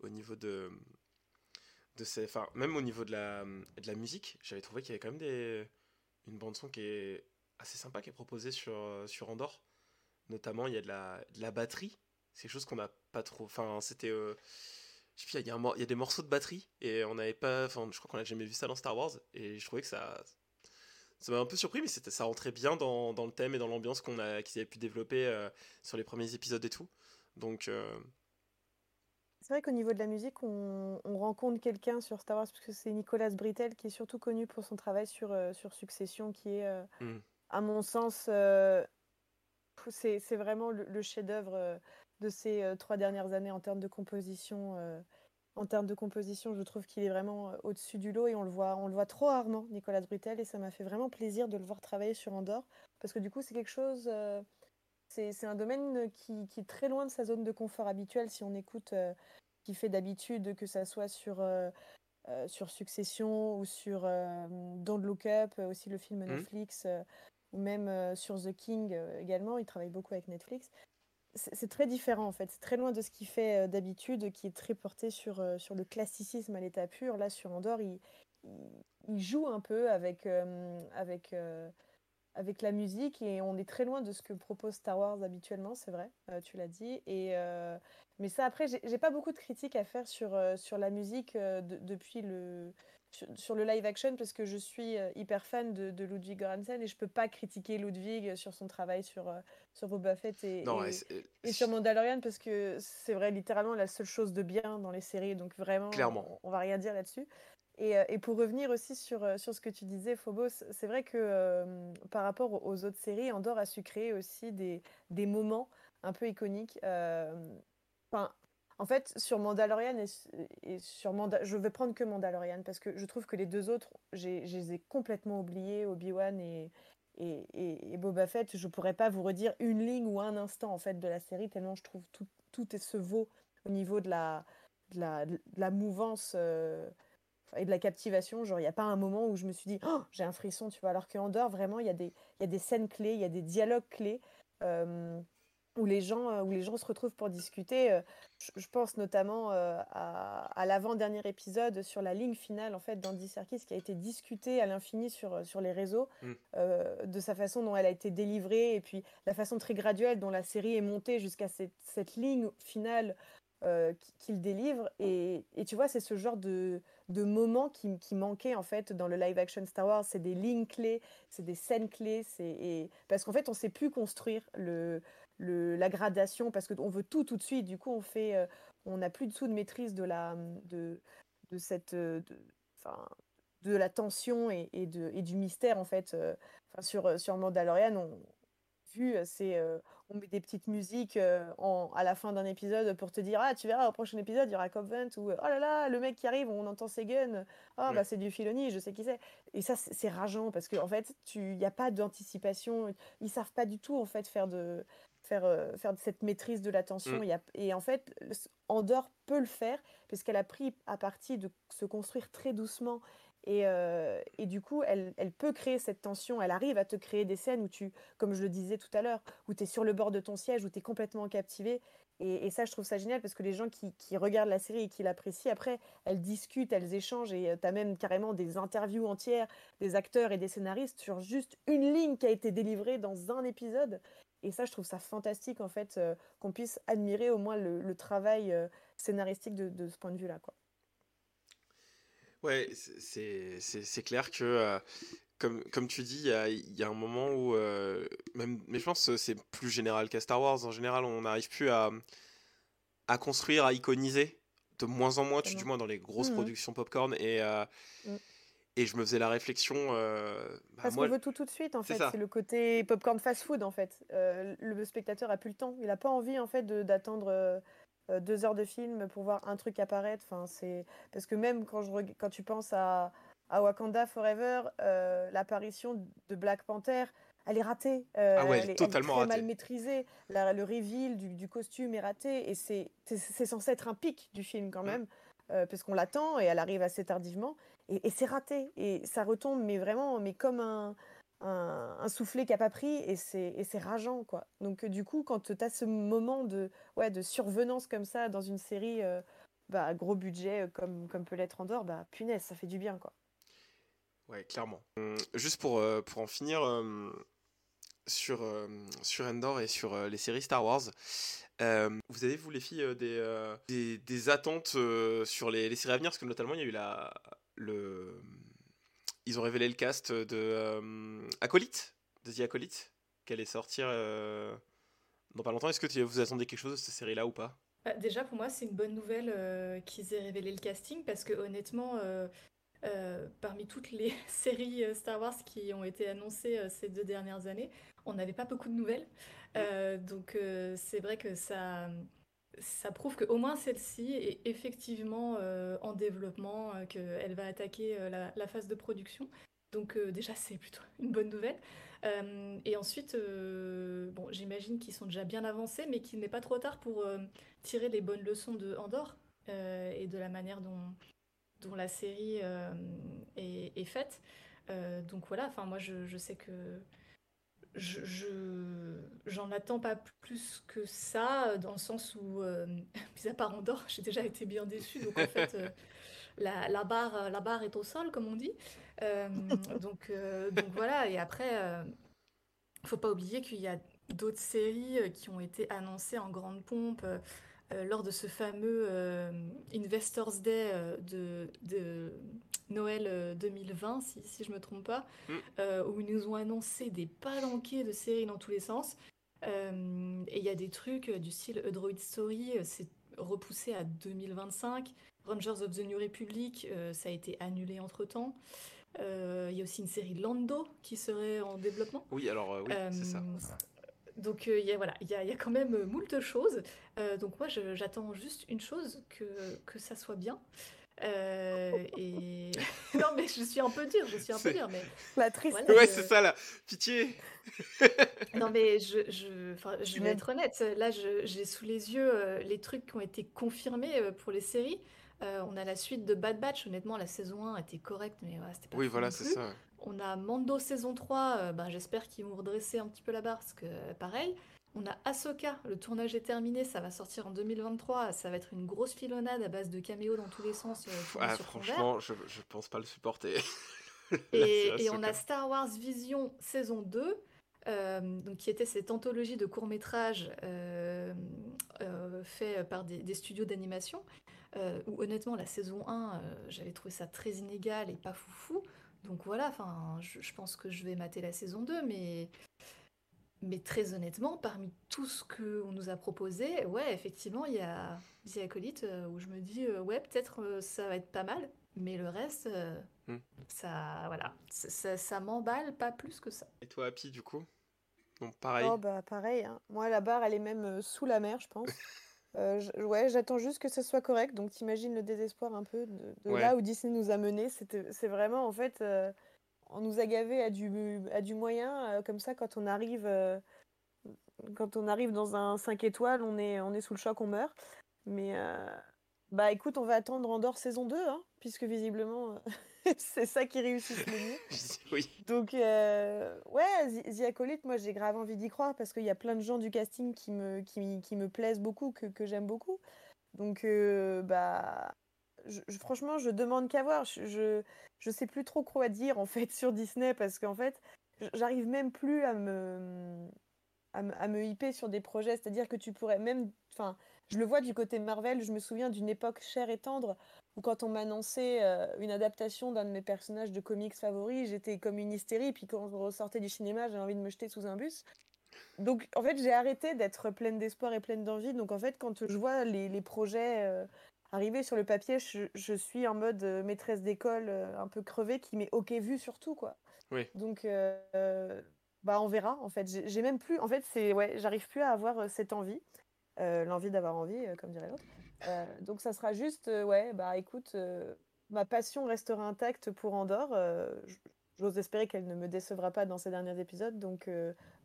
au niveau de de ces enfin même au niveau de la de la musique, j'avais trouvé qu'il y avait quand même des une bande son qui est assez sympa qui est proposé sur, euh, sur Andorre. Notamment, il y a de la, de la batterie. C'est quelque chose qu'on n'a pas trop. Enfin, c'était. Euh, je sais il y, a il y a des morceaux de batterie et on n'avait pas. Enfin, je crois qu'on n'a jamais vu ça dans Star Wars et je trouvais que ça. Ça m'a un peu surpris, mais ça rentrait bien dans, dans le thème et dans l'ambiance qu'on a, qu'ils avaient pu développer euh, sur les premiers épisodes et tout. Donc. C'est vrai qu'au niveau de la musique, on, on rencontre quelqu'un sur Star Wars, parce que c'est Nicolas Brittel qui est surtout connu pour son travail sur, sur Succession, qui est mmh à mon sens, euh, c'est vraiment le, chef-d'œuvre euh, de ces euh, trois dernières années en termes de composition. en termes de composition, je trouve qu'il est vraiment au-dessus du lot et on le voit, on le voit trop rarement, Nicolas Brutel, et ça m'a fait vraiment plaisir de le voir travailler sur Andorre parce que du coup, c'est quelque chose. c'est un domaine qui, qui, est très loin de sa zone de confort habituelle si on écoute qui fait d'habitude, que ça soit sur sur Succession ou sur Don't Look Up, aussi le film mmh. Ou même euh, sur The King euh, également, il travaille beaucoup avec Netflix. C'est très différent en fait, c'est très loin de ce qu'il fait euh, d'habitude, qui est très porté sur, sur le classicisme à l'état pur. Là, sur Andorre, il, il, joue un peu avec, avec, avec la musique et on est très loin de ce que propose Star Wars habituellement, c'est vrai, tu l'as dit. Et, mais ça, après, j'ai pas beaucoup de critiques à faire sur, sur la musique depuis le sur, le live action parce que je suis hyper fan de, Ludwig Göransson et je peux pas critiquer Ludwig sur son travail sur, sur Boba Fett et, et, sur Mandalorian parce que c'est vrai littéralement la seule chose de bien dans les séries. Donc vraiment, Clairement. On, on va rien dire là-dessus. Et, et, pour revenir aussi sur, sur ce que tu disais, Phobos, c'est vrai que par rapport aux autres séries, Andorre a su créer aussi des, des moments un peu iconiques. Enfin, en fait, sur Mandalorian et, sur Manda je vais prendre que Mandalorian parce que je trouve que les deux autres, je les ai complètement oubliés, Obi-Wan et, et, et, Boba Fett. Je pourrais pas vous redire une ligne ou un instant en fait de la série tellement je trouve tout, tout se vaut au niveau de la, de la, mouvance euh, et de la captivation. Genre, il n'y a pas un moment où je me suis dit, oh, j'ai un frisson, tu vois. Alors qu'en dehors, vraiment, il y, a des, y a des scènes clés, il y a des dialogues clés. Euh, où les gens, euh, où les gens se retrouvent pour discuter. Euh, je, pense notamment euh, à, l'avant-dernier épisode sur la ligne finale en fait d'Andy Serkis qui a été discuté à l'infini sur, sur les réseaux, mm. de sa façon dont elle a été délivrée et puis la façon très graduelle dont la série est montée jusqu'à cette, cette, ligne finale qu'il délivre. Et, et, tu vois, c'est ce genre de, de moments qui, qui, manquait en fait dans le live action Star Wars. C'est des lignes clés, c'est des scènes clés. Et, parce qu'en fait, on ne sait plus construire le la gradation, parce qu'on veut tout tout de suite. Du coup, on fait, euh, on n'a plus du tout de maîtrise de la, de, de cette, euh, de, de la tension et, et, de, et du mystère en fait. Euh, sur, sur Mandalorian, on vu, c'est, on met des petites musiques en, à la fin d'un épisode pour te dire ah tu verras au prochain épisode il y aura Covenant ou oh là là le mec qui arrive on entend ses guns ah bah c'est du Filoni je sais qui c'est et ça c'est rageant parce qu'en en fait il n'y a pas d'anticipation ils savent pas du tout en fait faire de faire, euh, faire cette maîtrise de l'attention. Mm. Et en fait, Andorre peut le faire parce qu'elle a pris à partie de se construire très doucement. Et, euh, et du coup, elle, elle, peut créer cette tension. Elle arrive à te créer des scènes où tu, comme je le disais tout à l'heure, où tu es sur le bord de ton siège, où tu es complètement captivé. Et, ça, je trouve ça génial parce que les gens qui, qui regardent la série et qui l'apprécient, après, elles discutent, elles échangent et euh, tu as même carrément des interviews entières des acteurs et des scénaristes sur juste une ligne qui a été délivrée dans un épisode. Et ça, je trouve ça fantastique, en fait, euh, qu'on puisse admirer au moins le, travail euh, scénaristique de, ce point de vue-là, quoi. Ouais, c'est clair que, euh, comme, comme tu dis, il y, a un moment où, même, mais je pense que c'est plus général qu'à Star Wars, en général, on n'arrive plus à, à construire, à iconiser, de moins en moins, tu, du moins dans les grosses mmh productions popcorn, et... Mmh. Et je me faisais la réflexion. Euh, bah, Parce qu'on veut tout tout de suite, en fait. C'est le côté popcorn fast-food, en fait. Euh, le spectateur a plus le temps. Il n'a pas envie, en fait, d'attendre euh, deux heures de film pour voir un truc apparaître. Enfin, c'est parce que même quand, je, quand tu penses à, à Wakanda Forever, l'apparition de Black Panther, elle est ratée. ah ouais, elle, est totalement elle est très mal maîtrisée. le reveal du, du, costume est raté. Et c'est censé être un pic du film, quand mm. même. parce qu'on l'attend et elle arrive assez tardivement et, c'est raté. Et ça retombe, mais vraiment, mais comme un, un, soufflet qui n'a pas pris, et c'est rageant, quoi. Donc, du coup, quand tu as ce moment de, ouais, de survenance comme ça dans une série, euh, bah, gros budget euh, comme, comme peut l'être Andorre, bah, punaise, ça fait du bien, quoi. Ouais, clairement. Hum, juste pour, euh, pour en finir sur, sur Endor et sur les séries Star Wars, vous avez, vous les filles, des, des, des, attentes sur les, les, séries à venir? Parce que notamment, il y a eu la, le... Ils ont révélé le cast de euh, Acolyte, de The Acolyte, qu'elle est sortir euh, dans pas longtemps. Est-ce que vous attendez quelque chose de cette série-là ou pas? Bah, Déjà, pour moi, c'est une bonne nouvelle euh, qu'ils aient révélé le casting parce que honnêtement, parmi toutes les séries Star Wars qui ont été annoncées ces deux dernières années, on n'avait pas beaucoup de nouvelles. donc c'est vrai que ça, ça prouve qu'au moins celle-ci est effectivement euh, en développement, euh, qu'elle va attaquer euh, la, phase de production. Donc déjà, c'est plutôt une bonne nouvelle. et ensuite, bon, j'imagine qu'ils sont déjà bien avancés, mais qu'il n'est pas trop tard pour tirer les bonnes leçons de Andorre et de la manière dont, la série est, faite. donc voilà, enfin moi je sais que je j'en attends pas plus que ça dans le sens où euh, mis à part Andorre j'ai déjà été bien déçue. Donc en fait euh, la, la, barre la barre est au sol comme on dit. Euh, donc donc voilà. Et après faut pas oublier qu'il y a d'autres séries qui ont été annoncées en grande pompe lors de ce fameux Investors Day de, de, Noël 2020, si, si je ne me trompe pas, mm. où ils nous ont annoncé des palanquets de séries dans tous les sens. et il y a des trucs du style A Droid Story, c'est repoussé à 2025. Rangers of the New Republic, ça a été annulé entre-temps. Il y a aussi une série Lando qui serait en développement. Oui, alors oui, c'est ça. Donc il y a, voilà, il y, a, y a quand même moult choses. donc moi, j'attends juste une chose, que, que ça soit bien. et non mais je suis un peu dure, je suis un peu dure, mais la triste. ouais, c'est ça là, pitié. non mais je, je, je vais être honnête. Là, j'ai sous les yeux les trucs qui ont été confirmés pour les séries. on a la suite de Bad Batch. Honnêtement, la saison 1 était correcte, mais c'était pas. Oui, voilà, c'est ça. On a Mando saison 3, euh, ben, j'espère qu'ils vont redresser un petit peu la barre, parce que pareil. On a Ahsoka, le tournage est terminé, ça va sortir en 2023, ça va être une grosse filonnade à base de caméos dans tous les sens. Euh, franchement, je, je pense pas le supporter. et, on a Star Wars Vision saison 2, euh, donc, qui était cette anthologie de courts-métrages fait par des, des studios d'animation, où honnêtement la saison 1, j'avais trouvé ça très inégal et pas foufou. Donc voilà, enfin, je, pense que je vais mater la saison 2, mais, mais très honnêtement, parmi tout ce qu'on nous a proposé, ouais, effectivement, il y a The Acolyte euh, où je me dis, euh, ouais, peut-être euh, ça va être pas mal, mais le reste, hmm. ça, voilà, ça, ça, m'emballe pas plus que ça. Et toi, Happy, du coup? Donc pareil. Oh, bah pareil, hein. moi la barre, elle est même sous la mer, je pense. Euh, ouais, j'attends juste que ce soit correct. Donc, t'imagines le désespoir un peu de, là où Disney nous a menés. C'est vraiment, en fait, euh, on nous a gavé à du, à du moyen. Euh, comme ça, quand on arrive, quand on arrive dans un 5 étoiles, on est, on est sous le choc, on meurt. Mais, bah écoute, on va attendre Andorre saison 2, hein, puisque visiblement, c'est ça qui réussit le mieux. oui. Donc, euh, ouais, The Acolyte, moi j'ai grave envie d'y croire parce qu'il y a plein de gens du casting qui me, qui, qui me plaisent beaucoup, que, que j'aime beaucoup. Donc, euh, bah, je, franchement, je demande qu'à voir. Je, je, sais plus trop quoi dire en fait sur Disney parce qu'en fait, j'arrive même plus à me, à me, à me hyper sur des projets. C'est-à-dire que tu pourrais même. Enfin, je le vois du côté Marvel, je me souviens d'une époque chère et tendre où quand on m'annonçait euh, une adaptation d'un de mes personnages de comics favoris, j'étais comme une hystérie, puis quand je ressortais du cinéma, j'avais envie de me jeter sous un bus. Donc en fait, j'ai arrêté d'être pleine d'espoir et pleine d'envie. Donc en fait, quand je vois les, projets euh, arriver sur le papier, je, suis en mode euh, maîtresse d'école un peu crevée qui met OK vu sur tout, quoi. Oui. Donc bah on verra en fait. J'ai même plus, en fait, c'est ouais, j'arrive plus à avoir cette envie. Euh, l'envie d'avoir envie, euh, comme dirait l'autre. Euh, donc ça sera juste, ouais, bah écoute, ma passion restera intacte pour Andorre. J'ose espérer qu'elle ne me décevra pas dans ces derniers épisodes. Donc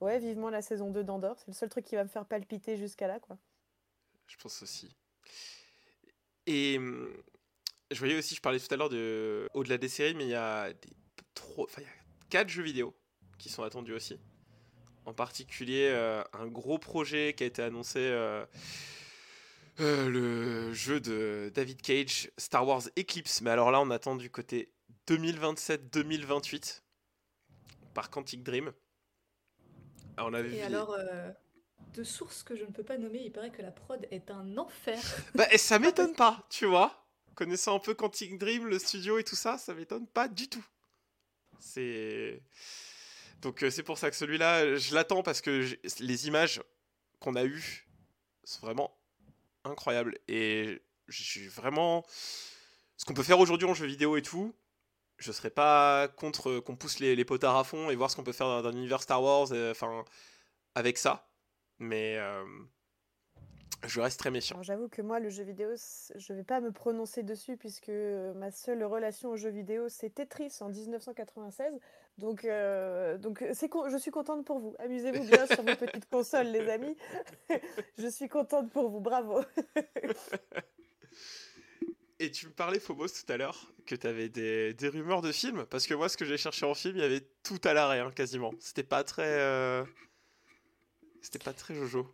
ouais, vivement la saison 2 d'Andorre. C'est le seul truc qui va me faire palpiter jusqu'à là, quoi. Je pense aussi. Et hum, je voyais aussi, je parlais tout à l'heure de au-delà des séries, mais il y a des jeux vidéo qui sont attendus aussi en particulier euh, un gros projet qui a été annoncé, euh, euh, le jeu de David Cage, Star Wars Eclipse. Mais alors là, on attend du côté 2027-2028 par Quantic Dream. Alors, on avait Et alors, de sources que je ne peux pas nommer, il paraît que la prod est un enfer. bah, et ça m'étonne pas, tu vois. Connaissant un peu Quantic Dream, le studio et tout ça, ça m'étonne pas du tout. C'est. Donc euh, c'est pour ça que celui-là, je l'attends parce que les images qu'on a eues sont vraiment incroyables. Et je suis vraiment... Ce qu'on peut faire aujourd'hui en jeu vidéo et tout, je serais pas contre qu'on pousse les, potards à fond et voir ce qu'on peut faire dans, un univers Star Wars, euh, enfin, avec ça. Mais euh, je reste très méfiant. J'avoue que moi, le jeu vidéo, je vais pas me prononcer dessus puisque ma seule relation au jeu vidéo, c'est Tetris en 1996. Donc, euh, donc c'est je suis contente pour vous. Amusez-vous bien sur vos petites consoles, les amis. je suis contente pour vous. Bravo. Et tu me parlais, Phobos, tout à l'heure, que tu avais des, des, rumeurs de films. Parce que moi, ce que j'ai cherché en film, il y avait tout à l'arrêt, hein, quasiment. C'était pas très. Euh, c'était pas très Jojo.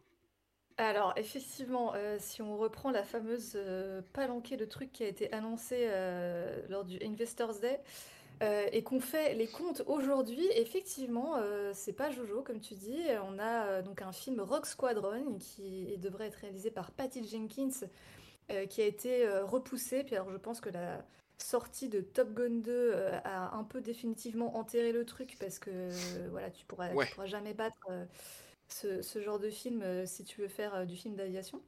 Alors, effectivement, euh, si on reprend la fameuse palanquée de trucs qui a été annoncée lors du Investors Day, et qu'on fait les comptes aujourd'hui, effectivement, c'est pas Jojo, comme tu dis. On a donc un film Rock Squadron qui devrait être réalisé par Patty Jenkins, qui a été repoussé. Puis alors, je pense que la sortie de Top Gun 2 a un peu définitivement enterré le truc parce que voilà, tu pourras, pourras jamais battre ce, ce, genre de film si tu veux faire du film d'aviation.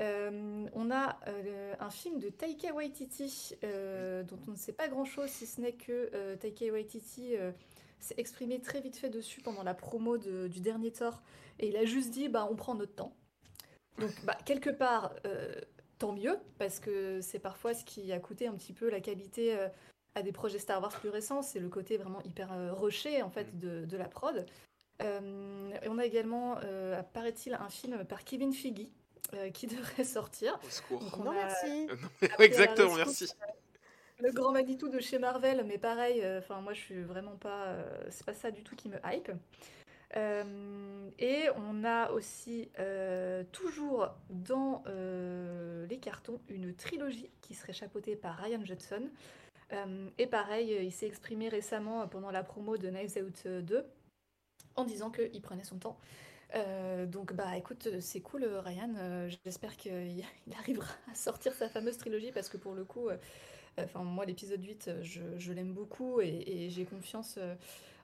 Euh, on a euh, un film de Taika Waititi euh, dont on ne sait pas grand-chose si ce n'est que Taika Waititi s'est exprimé très vite fait dessus pendant la promo du dernier Thor et il a juste dit bah on prend notre temps. Donc bah, quelque part tant mieux parce que c'est parfois ce qui a coûté un petit peu la qualité à des projets Star Wars plus récents, c'est le côté vraiment hyper rushé en fait mm. de, de la prod. et on a également, paraît-il, un film par Kevin Feige euh, qui devrait sortir. Au secours. non, merci. Exactement, merci. Le grand Manitou de chez Marvel, mais pareil, euh, enfin moi je suis vraiment pas, euh, c'est pas ça du tout qui me hype. et on a aussi toujours dans les cartons une trilogie qui serait chapeautée par Ryan Judson. et pareil, il s'est exprimé récemment pendant la promo de Knives Out 2 en disant qu'il prenait son temps euh, donc bah écoute, euh, c'est cool euh, Ryan, j'espère qu'il arrivera à sortir sa fameuse trilogie parce que pour le coup, enfin moi l'épisode 8, je, l'aime beaucoup et, j'ai confiance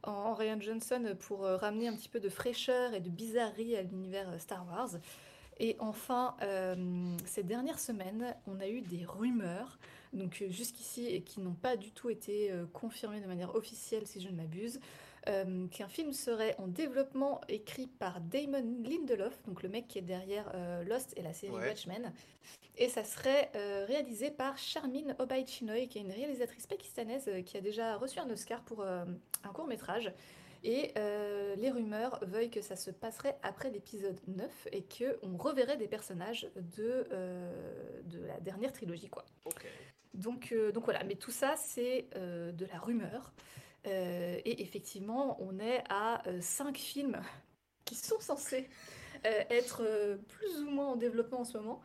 en, Ryan Johnson pour ramener un petit peu de fraîcheur et de bizarrerie à l'univers Star Wars. Et enfin, ces dernières semaines, on a eu des rumeurs, donc jusqu'ici, et qui n'ont pas du tout été confirmées de manière officielle si je ne m'abuse, euh, qu'un film serait en développement écrit par Damon Lindelof, donc le mec qui est derrière euh, Lost et la série Watchmen. Et ça serait euh, réalisé par Charmin Obaid Chinoy, qui est une réalisatrice pakistanaise qui a déjà reçu un Oscar pour un court métrage. Et les rumeurs veulent que ça se passerait après l'épisode 9 et qu'on reverrait des personnages de, de la dernière trilogie. Quoi. Donc, donc voilà, mais tout ça, c'est de la rumeur. Euh, et effectivement, on est à euh, cinq films qui sont censés euh, être plus ou moins en développement en ce moment.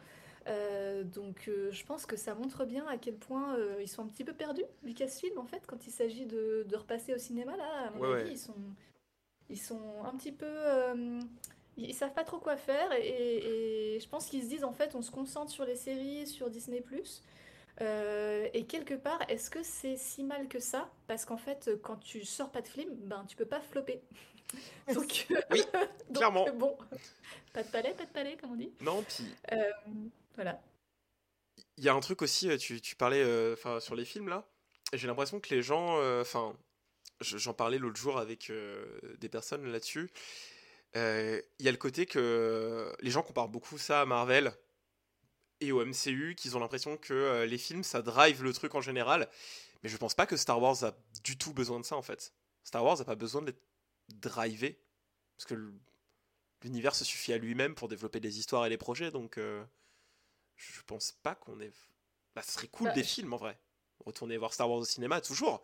donc je pense que ça montre bien à quel point ils sont un petit peu perdus, Lucasfilm, en fait, quand il s'agit de, repasser au cinéma. Là, à mon avis, Ils, sont, ils sont un petit peu... ils savent pas trop quoi faire et, et je pense qu'ils se disent, en fait, on se concentre sur les séries, sur Disney ⁇ euh, et quelque part, est-ce que c'est si mal que ça? Parce qu'en fait, quand tu sors pas de film, ben tu peux pas flopper. donc, oui, clairement. bon, pas de palais, pas de palais, comme on dit. Non, puis. Euh, voilà. Il y a un truc aussi, euh, tu, tu parlais enfin sur les films là. J'ai l'impression que les gens. Enfin, j'en parlais l'autre jour avec des personnes là-dessus. Il y a le côté que les gens comparent beaucoup ça à Marvel et au MCU qu'ils ont l'impression que euh, les films ça drive le truc en général. Mais je pense pas que Star Wars a du tout besoin de ça en fait. Star Wars a pas besoin d'être drivé parce que l'univers se suffit à lui-même pour développer des histoires et les projets donc euh, je pense pas qu'on ait. Bah, ce serait cool bah, des films en vrai. Retourner voir Star Wars au cinéma toujours.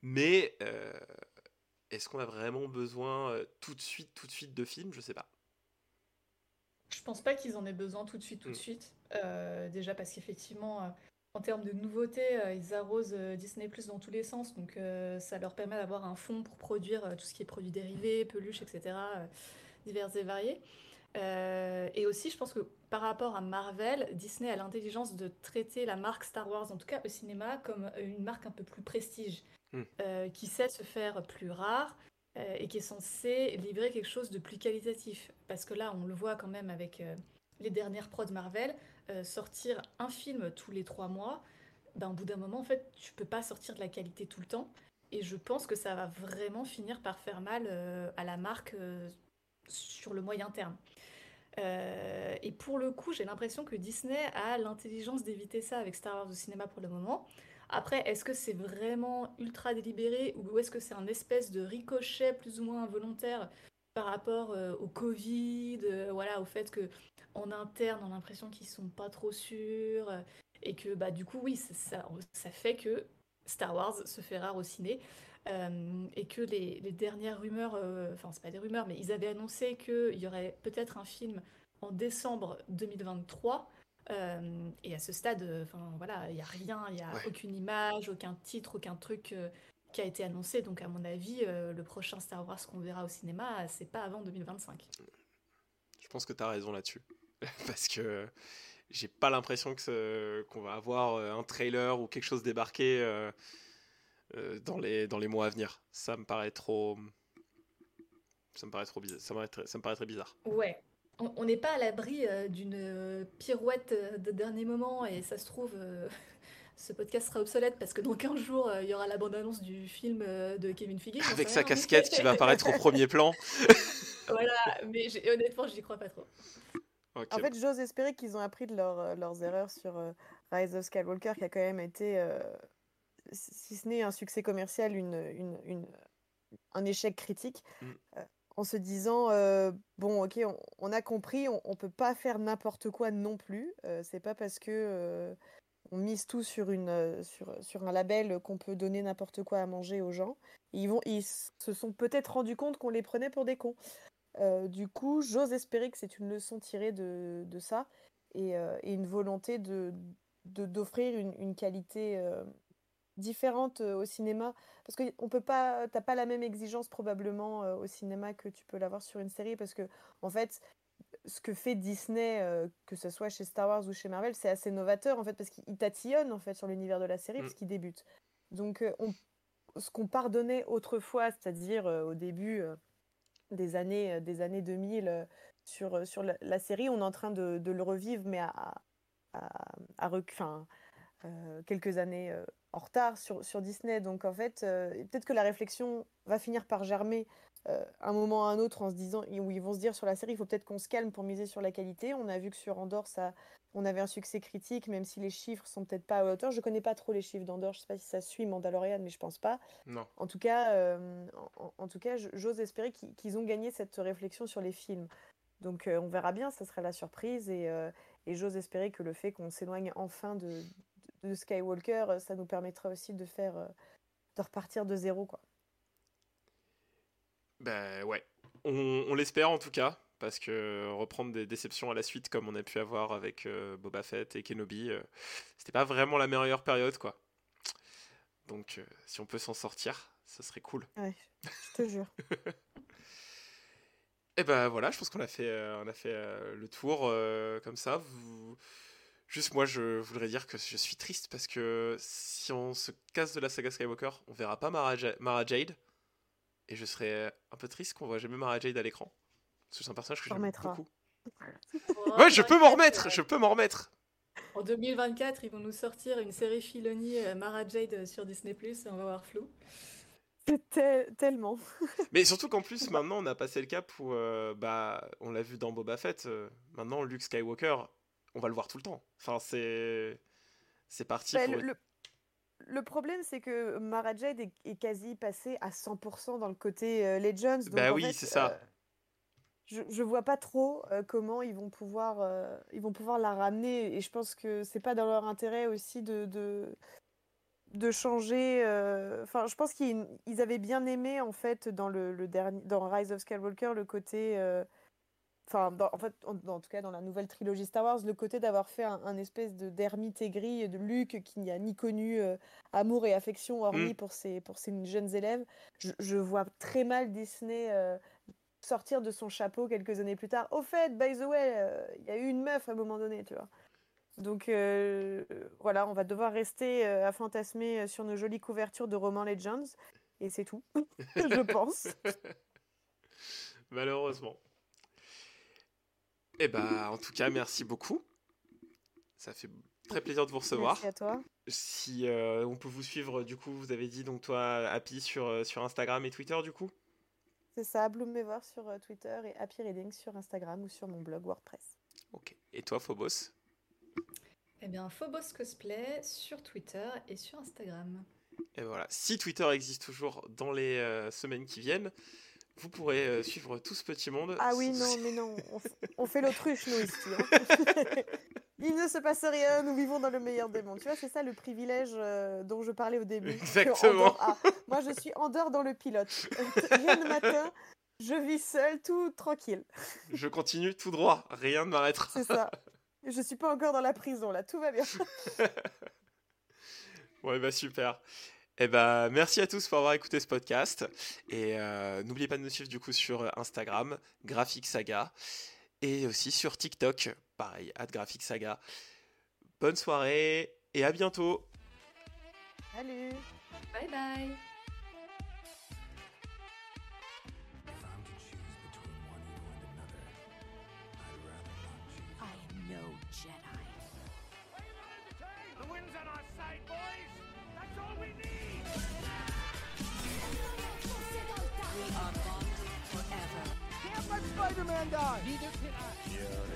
Mais euh, est-ce qu'on a vraiment besoin tout de suite, tout de suite de films? Je sais pas. Je pense pas qu'ils en aient besoin tout de suite, tout de mm. suite. Euh, déjà parce qu'effectivement, euh, en termes de nouveautés, euh, ils arrosent Disney Plus dans tous les sens. Donc ça leur permet d'avoir un fonds pour produire tout ce qui est produits dérivés, peluches, etc. divers et variés. et aussi, je pense que par rapport à Marvel, Disney a l'intelligence de traiter la marque Star Wars, en tout cas au cinéma, comme une marque un peu plus prestige, mm. qui sait se faire plus rare, et qui est censé livrer quelque chose de plus qualitatif. Parce que là, on le voit quand même avec euh, les dernières prods Marvel, euh, sortir un film tous les trois mois, ben, au bout d'un moment, en fait, tu peux pas sortir de la qualité tout le temps. Et je pense que ça va vraiment finir par faire mal à la marque sur le moyen terme. et pour le coup, j'ai l'impression que Disney a l'intelligence d'éviter ça avec Star Wars au cinéma pour le moment. Après, est-ce que c'est vraiment ultra délibéré ou est-ce que c'est un espèce de ricochet plus ou moins involontaire par rapport euh, au Covid, euh, voilà, au fait que en interne, on a l'impression qu'ils sont pas trop sûrs euh, et que bah du coup oui, ça, ça, fait que Star Wars se fait rare au ciné. et que les, les dernières rumeurs, enfin c'est pas des rumeurs, mais ils avaient annoncé qu'il y aurait peut-être un film en décembre 2023 euh, et à ce stade, euh, enfin voilà, il n'y a rien, il n'y a aucune image, aucun titre, aucun truc euh, qui a été annoncé. Donc, à mon avis, euh, le prochain Star Wars qu'on verra au cinéma, c'est pas avant 2025. Je pense que tu as raison là-dessus. Parce que j'ai pas l'impression que qu'on va avoir euh, un trailer ou quelque chose débarquer euh, dans, les, dans les mois à venir. Ça me paraît trop. Ça me paraît trop bizarre. Ça me paraît très, ça me paraît très bizarre. Ouais. On n'est pas à l'abri d'une pirouette de dernier moment et ça se trouve, ce podcast sera obsolète parce que dans 15 jours, euh, il y aura la bande-annonce du film euh, de Kevin Feige. Avec sa casquette qui va apparaître au premier plan. voilà, mais honnêtement, j'y crois pas trop. En fait, j'ose espérer qu'ils ont appris de euh, leurs erreurs sur Rise of Skywalker, qui a quand même été, si ce n'est un succès commercial, une, une, un échec critique. Mm. en se disant bon ok on, a compris on, on peut pas faire n'importe quoi non plus c'est pas parce que on mise tout sur, une, euh, sur, sur un label qu'on peut donner n'importe quoi à manger aux gens. ils, vont, ils se sont peut-être rendus compte qu'on les prenait pour des cons. Euh, du coup, j'ose espérer que c'est une leçon tirée de, de ça et, euh, et, une volonté de, d'offrir une, une, qualité différente au cinéma. Parce que on peut pas, t'as pas la même exigence probablement au cinéma que tu peux l'avoir sur une série parce que en fait, ce que fait Disney, euh, que ce soit chez Star Wars ou chez Marvel, c'est assez novateur en fait parce qu'il tatillonne en fait sur l'univers de la série mm. parce qu'il débute. Donc euh, on, ce qu'on pardonnait autrefois, c'est-à-dire euh, au début des années des années 2000 sur sur la, série, on est en train de, le revivre mais à à, à, quelques années en retard sur, sur Disney. Donc en fait, peut-être que la réflexion va finir par germer euh, un moment à un autre en se disant où ils vont se dire sur la série il faut peut-être qu'on se calme pour miser sur la qualité. On a vu que sur Andorre ça on avait un succès critique même si les chiffres sont peut-être pas à hauteur. Je connais pas trop les chiffres d'Andorre, je sais pas si ça suit Mandalorian mais je pense pas. Non. En tout cas euh, en, tout cas j'ose espérer qu'ils ont gagné cette réflexion sur les films. Donc euh, on verra bien, ça sera la surprise et, et j'ose espérer que le fait qu'on s'éloigne enfin de, de, Skywalker, ça nous permettra aussi de faire de repartir de zéro quoi. Ben ouais, on, l'espère en tout cas, parce que reprendre des déceptions à la suite comme on a pu avoir avec euh, Boba Fett et Kenobi, euh, c'était pas vraiment la meilleure période quoi. Donc euh, si on peut s'en sortir, ce serait cool. Ouais, je te jure. et ben voilà, je pense qu'on a fait, on a fait le tour comme ça. Juste moi, je voudrais dire que je suis triste parce que si on se casse de la saga Skywalker, on verra pas Mara Jade. Et je serais un peu triste qu'on voit jamais Mara Jade à l'écran. Parce que c'est un personnage que j'aime beaucoup. ouais, je peux m'en remettre, je peux m'en remettre. En 2024, ils vont nous sortir une série Filoni euh, Mara Jade euh, sur Disney+, et on va voir flou. tellement. Mais surtout qu'en plus, maintenant, on a passé le cap où, euh, bah, on l'a vu dans Boba Fett, maintenant, Luke Skywalker, on va le voir tout le temps. Enfin, c'est... C'est parti bah, pour le problème, c'est que Mara Jade est, quasi passé à 100% dans le côté euh, Legends. Donc bah oui, c'est ça. Euh, je, je vois pas trop euh, comment ils vont pouvoir ils vont pouvoir la ramener et je pense que c'est pas dans leur intérêt aussi de de, de changer enfin je pense qu'ils avaient bien aimé en fait dans le, le dernier dans Rise of Skywalker le côté enfin, en fait, en, tout cas dans la nouvelle trilogie Star Wars, le côté d'avoir fait un, espèce de d'ermite aigri de Luke qui n'a ni connu euh, amour et affection hormis mm. pour ses pour ses jeunes élèves. Je, vois très mal Disney euh, sortir de son chapeau quelques années plus tard. Au fait, by the way, euh, il y a eu une meuf à un moment donné, tu vois. Donc voilà, on va devoir rester à fantasmer sur nos jolies couvertures de romans Legends et c'est tout, je pense. Malheureusement. Eh ben, en tout cas, merci beaucoup. Ça fait très plaisir de vous recevoir. Merci à toi. Si euh, on peut vous suivre, du coup, vous avez dit donc toi, Happy sur, euh, sur Instagram et Twitter, du coup? C'est ça, Bloomweaver sur euh, Twitter et Happy Reading sur Instagram ou sur mon blog WordPress. Ok. Et toi, Phobos? Eh bien, Phobos Cosplay sur Twitter et sur Instagram. Et voilà. Si Twitter existe toujours dans les semaines qui viennent, vous pourrez euh, suivre tout ce petit monde. Ah oui, non, mais non, on, fait l'autruche, nous, ici. Hein. Il ne se passe rien, nous vivons dans le meilleur des mondes. Tu vois, c'est ça le privilège euh, dont je parlais au début. Exactement. Ah, moi, je suis en dehors dans le pilote. Rien le matin, je vis seul, tout tranquille. Je continue tout droit, rien ne m'arrêtera. C'est ça. Je suis pas encore dans la prison, là, tout va bien. ouais, bah super. Eh ben, merci à tous pour avoir écouté ce podcast. Et n'oubliez pas de nous suivre du coup sur Instagram, Graphic Saga, et aussi sur TikTok, pareil, at Graphic Saga. Bonne soirée et à bientôt. Salut. Bye bye. Spider-Man die! Neither can I. Yeah.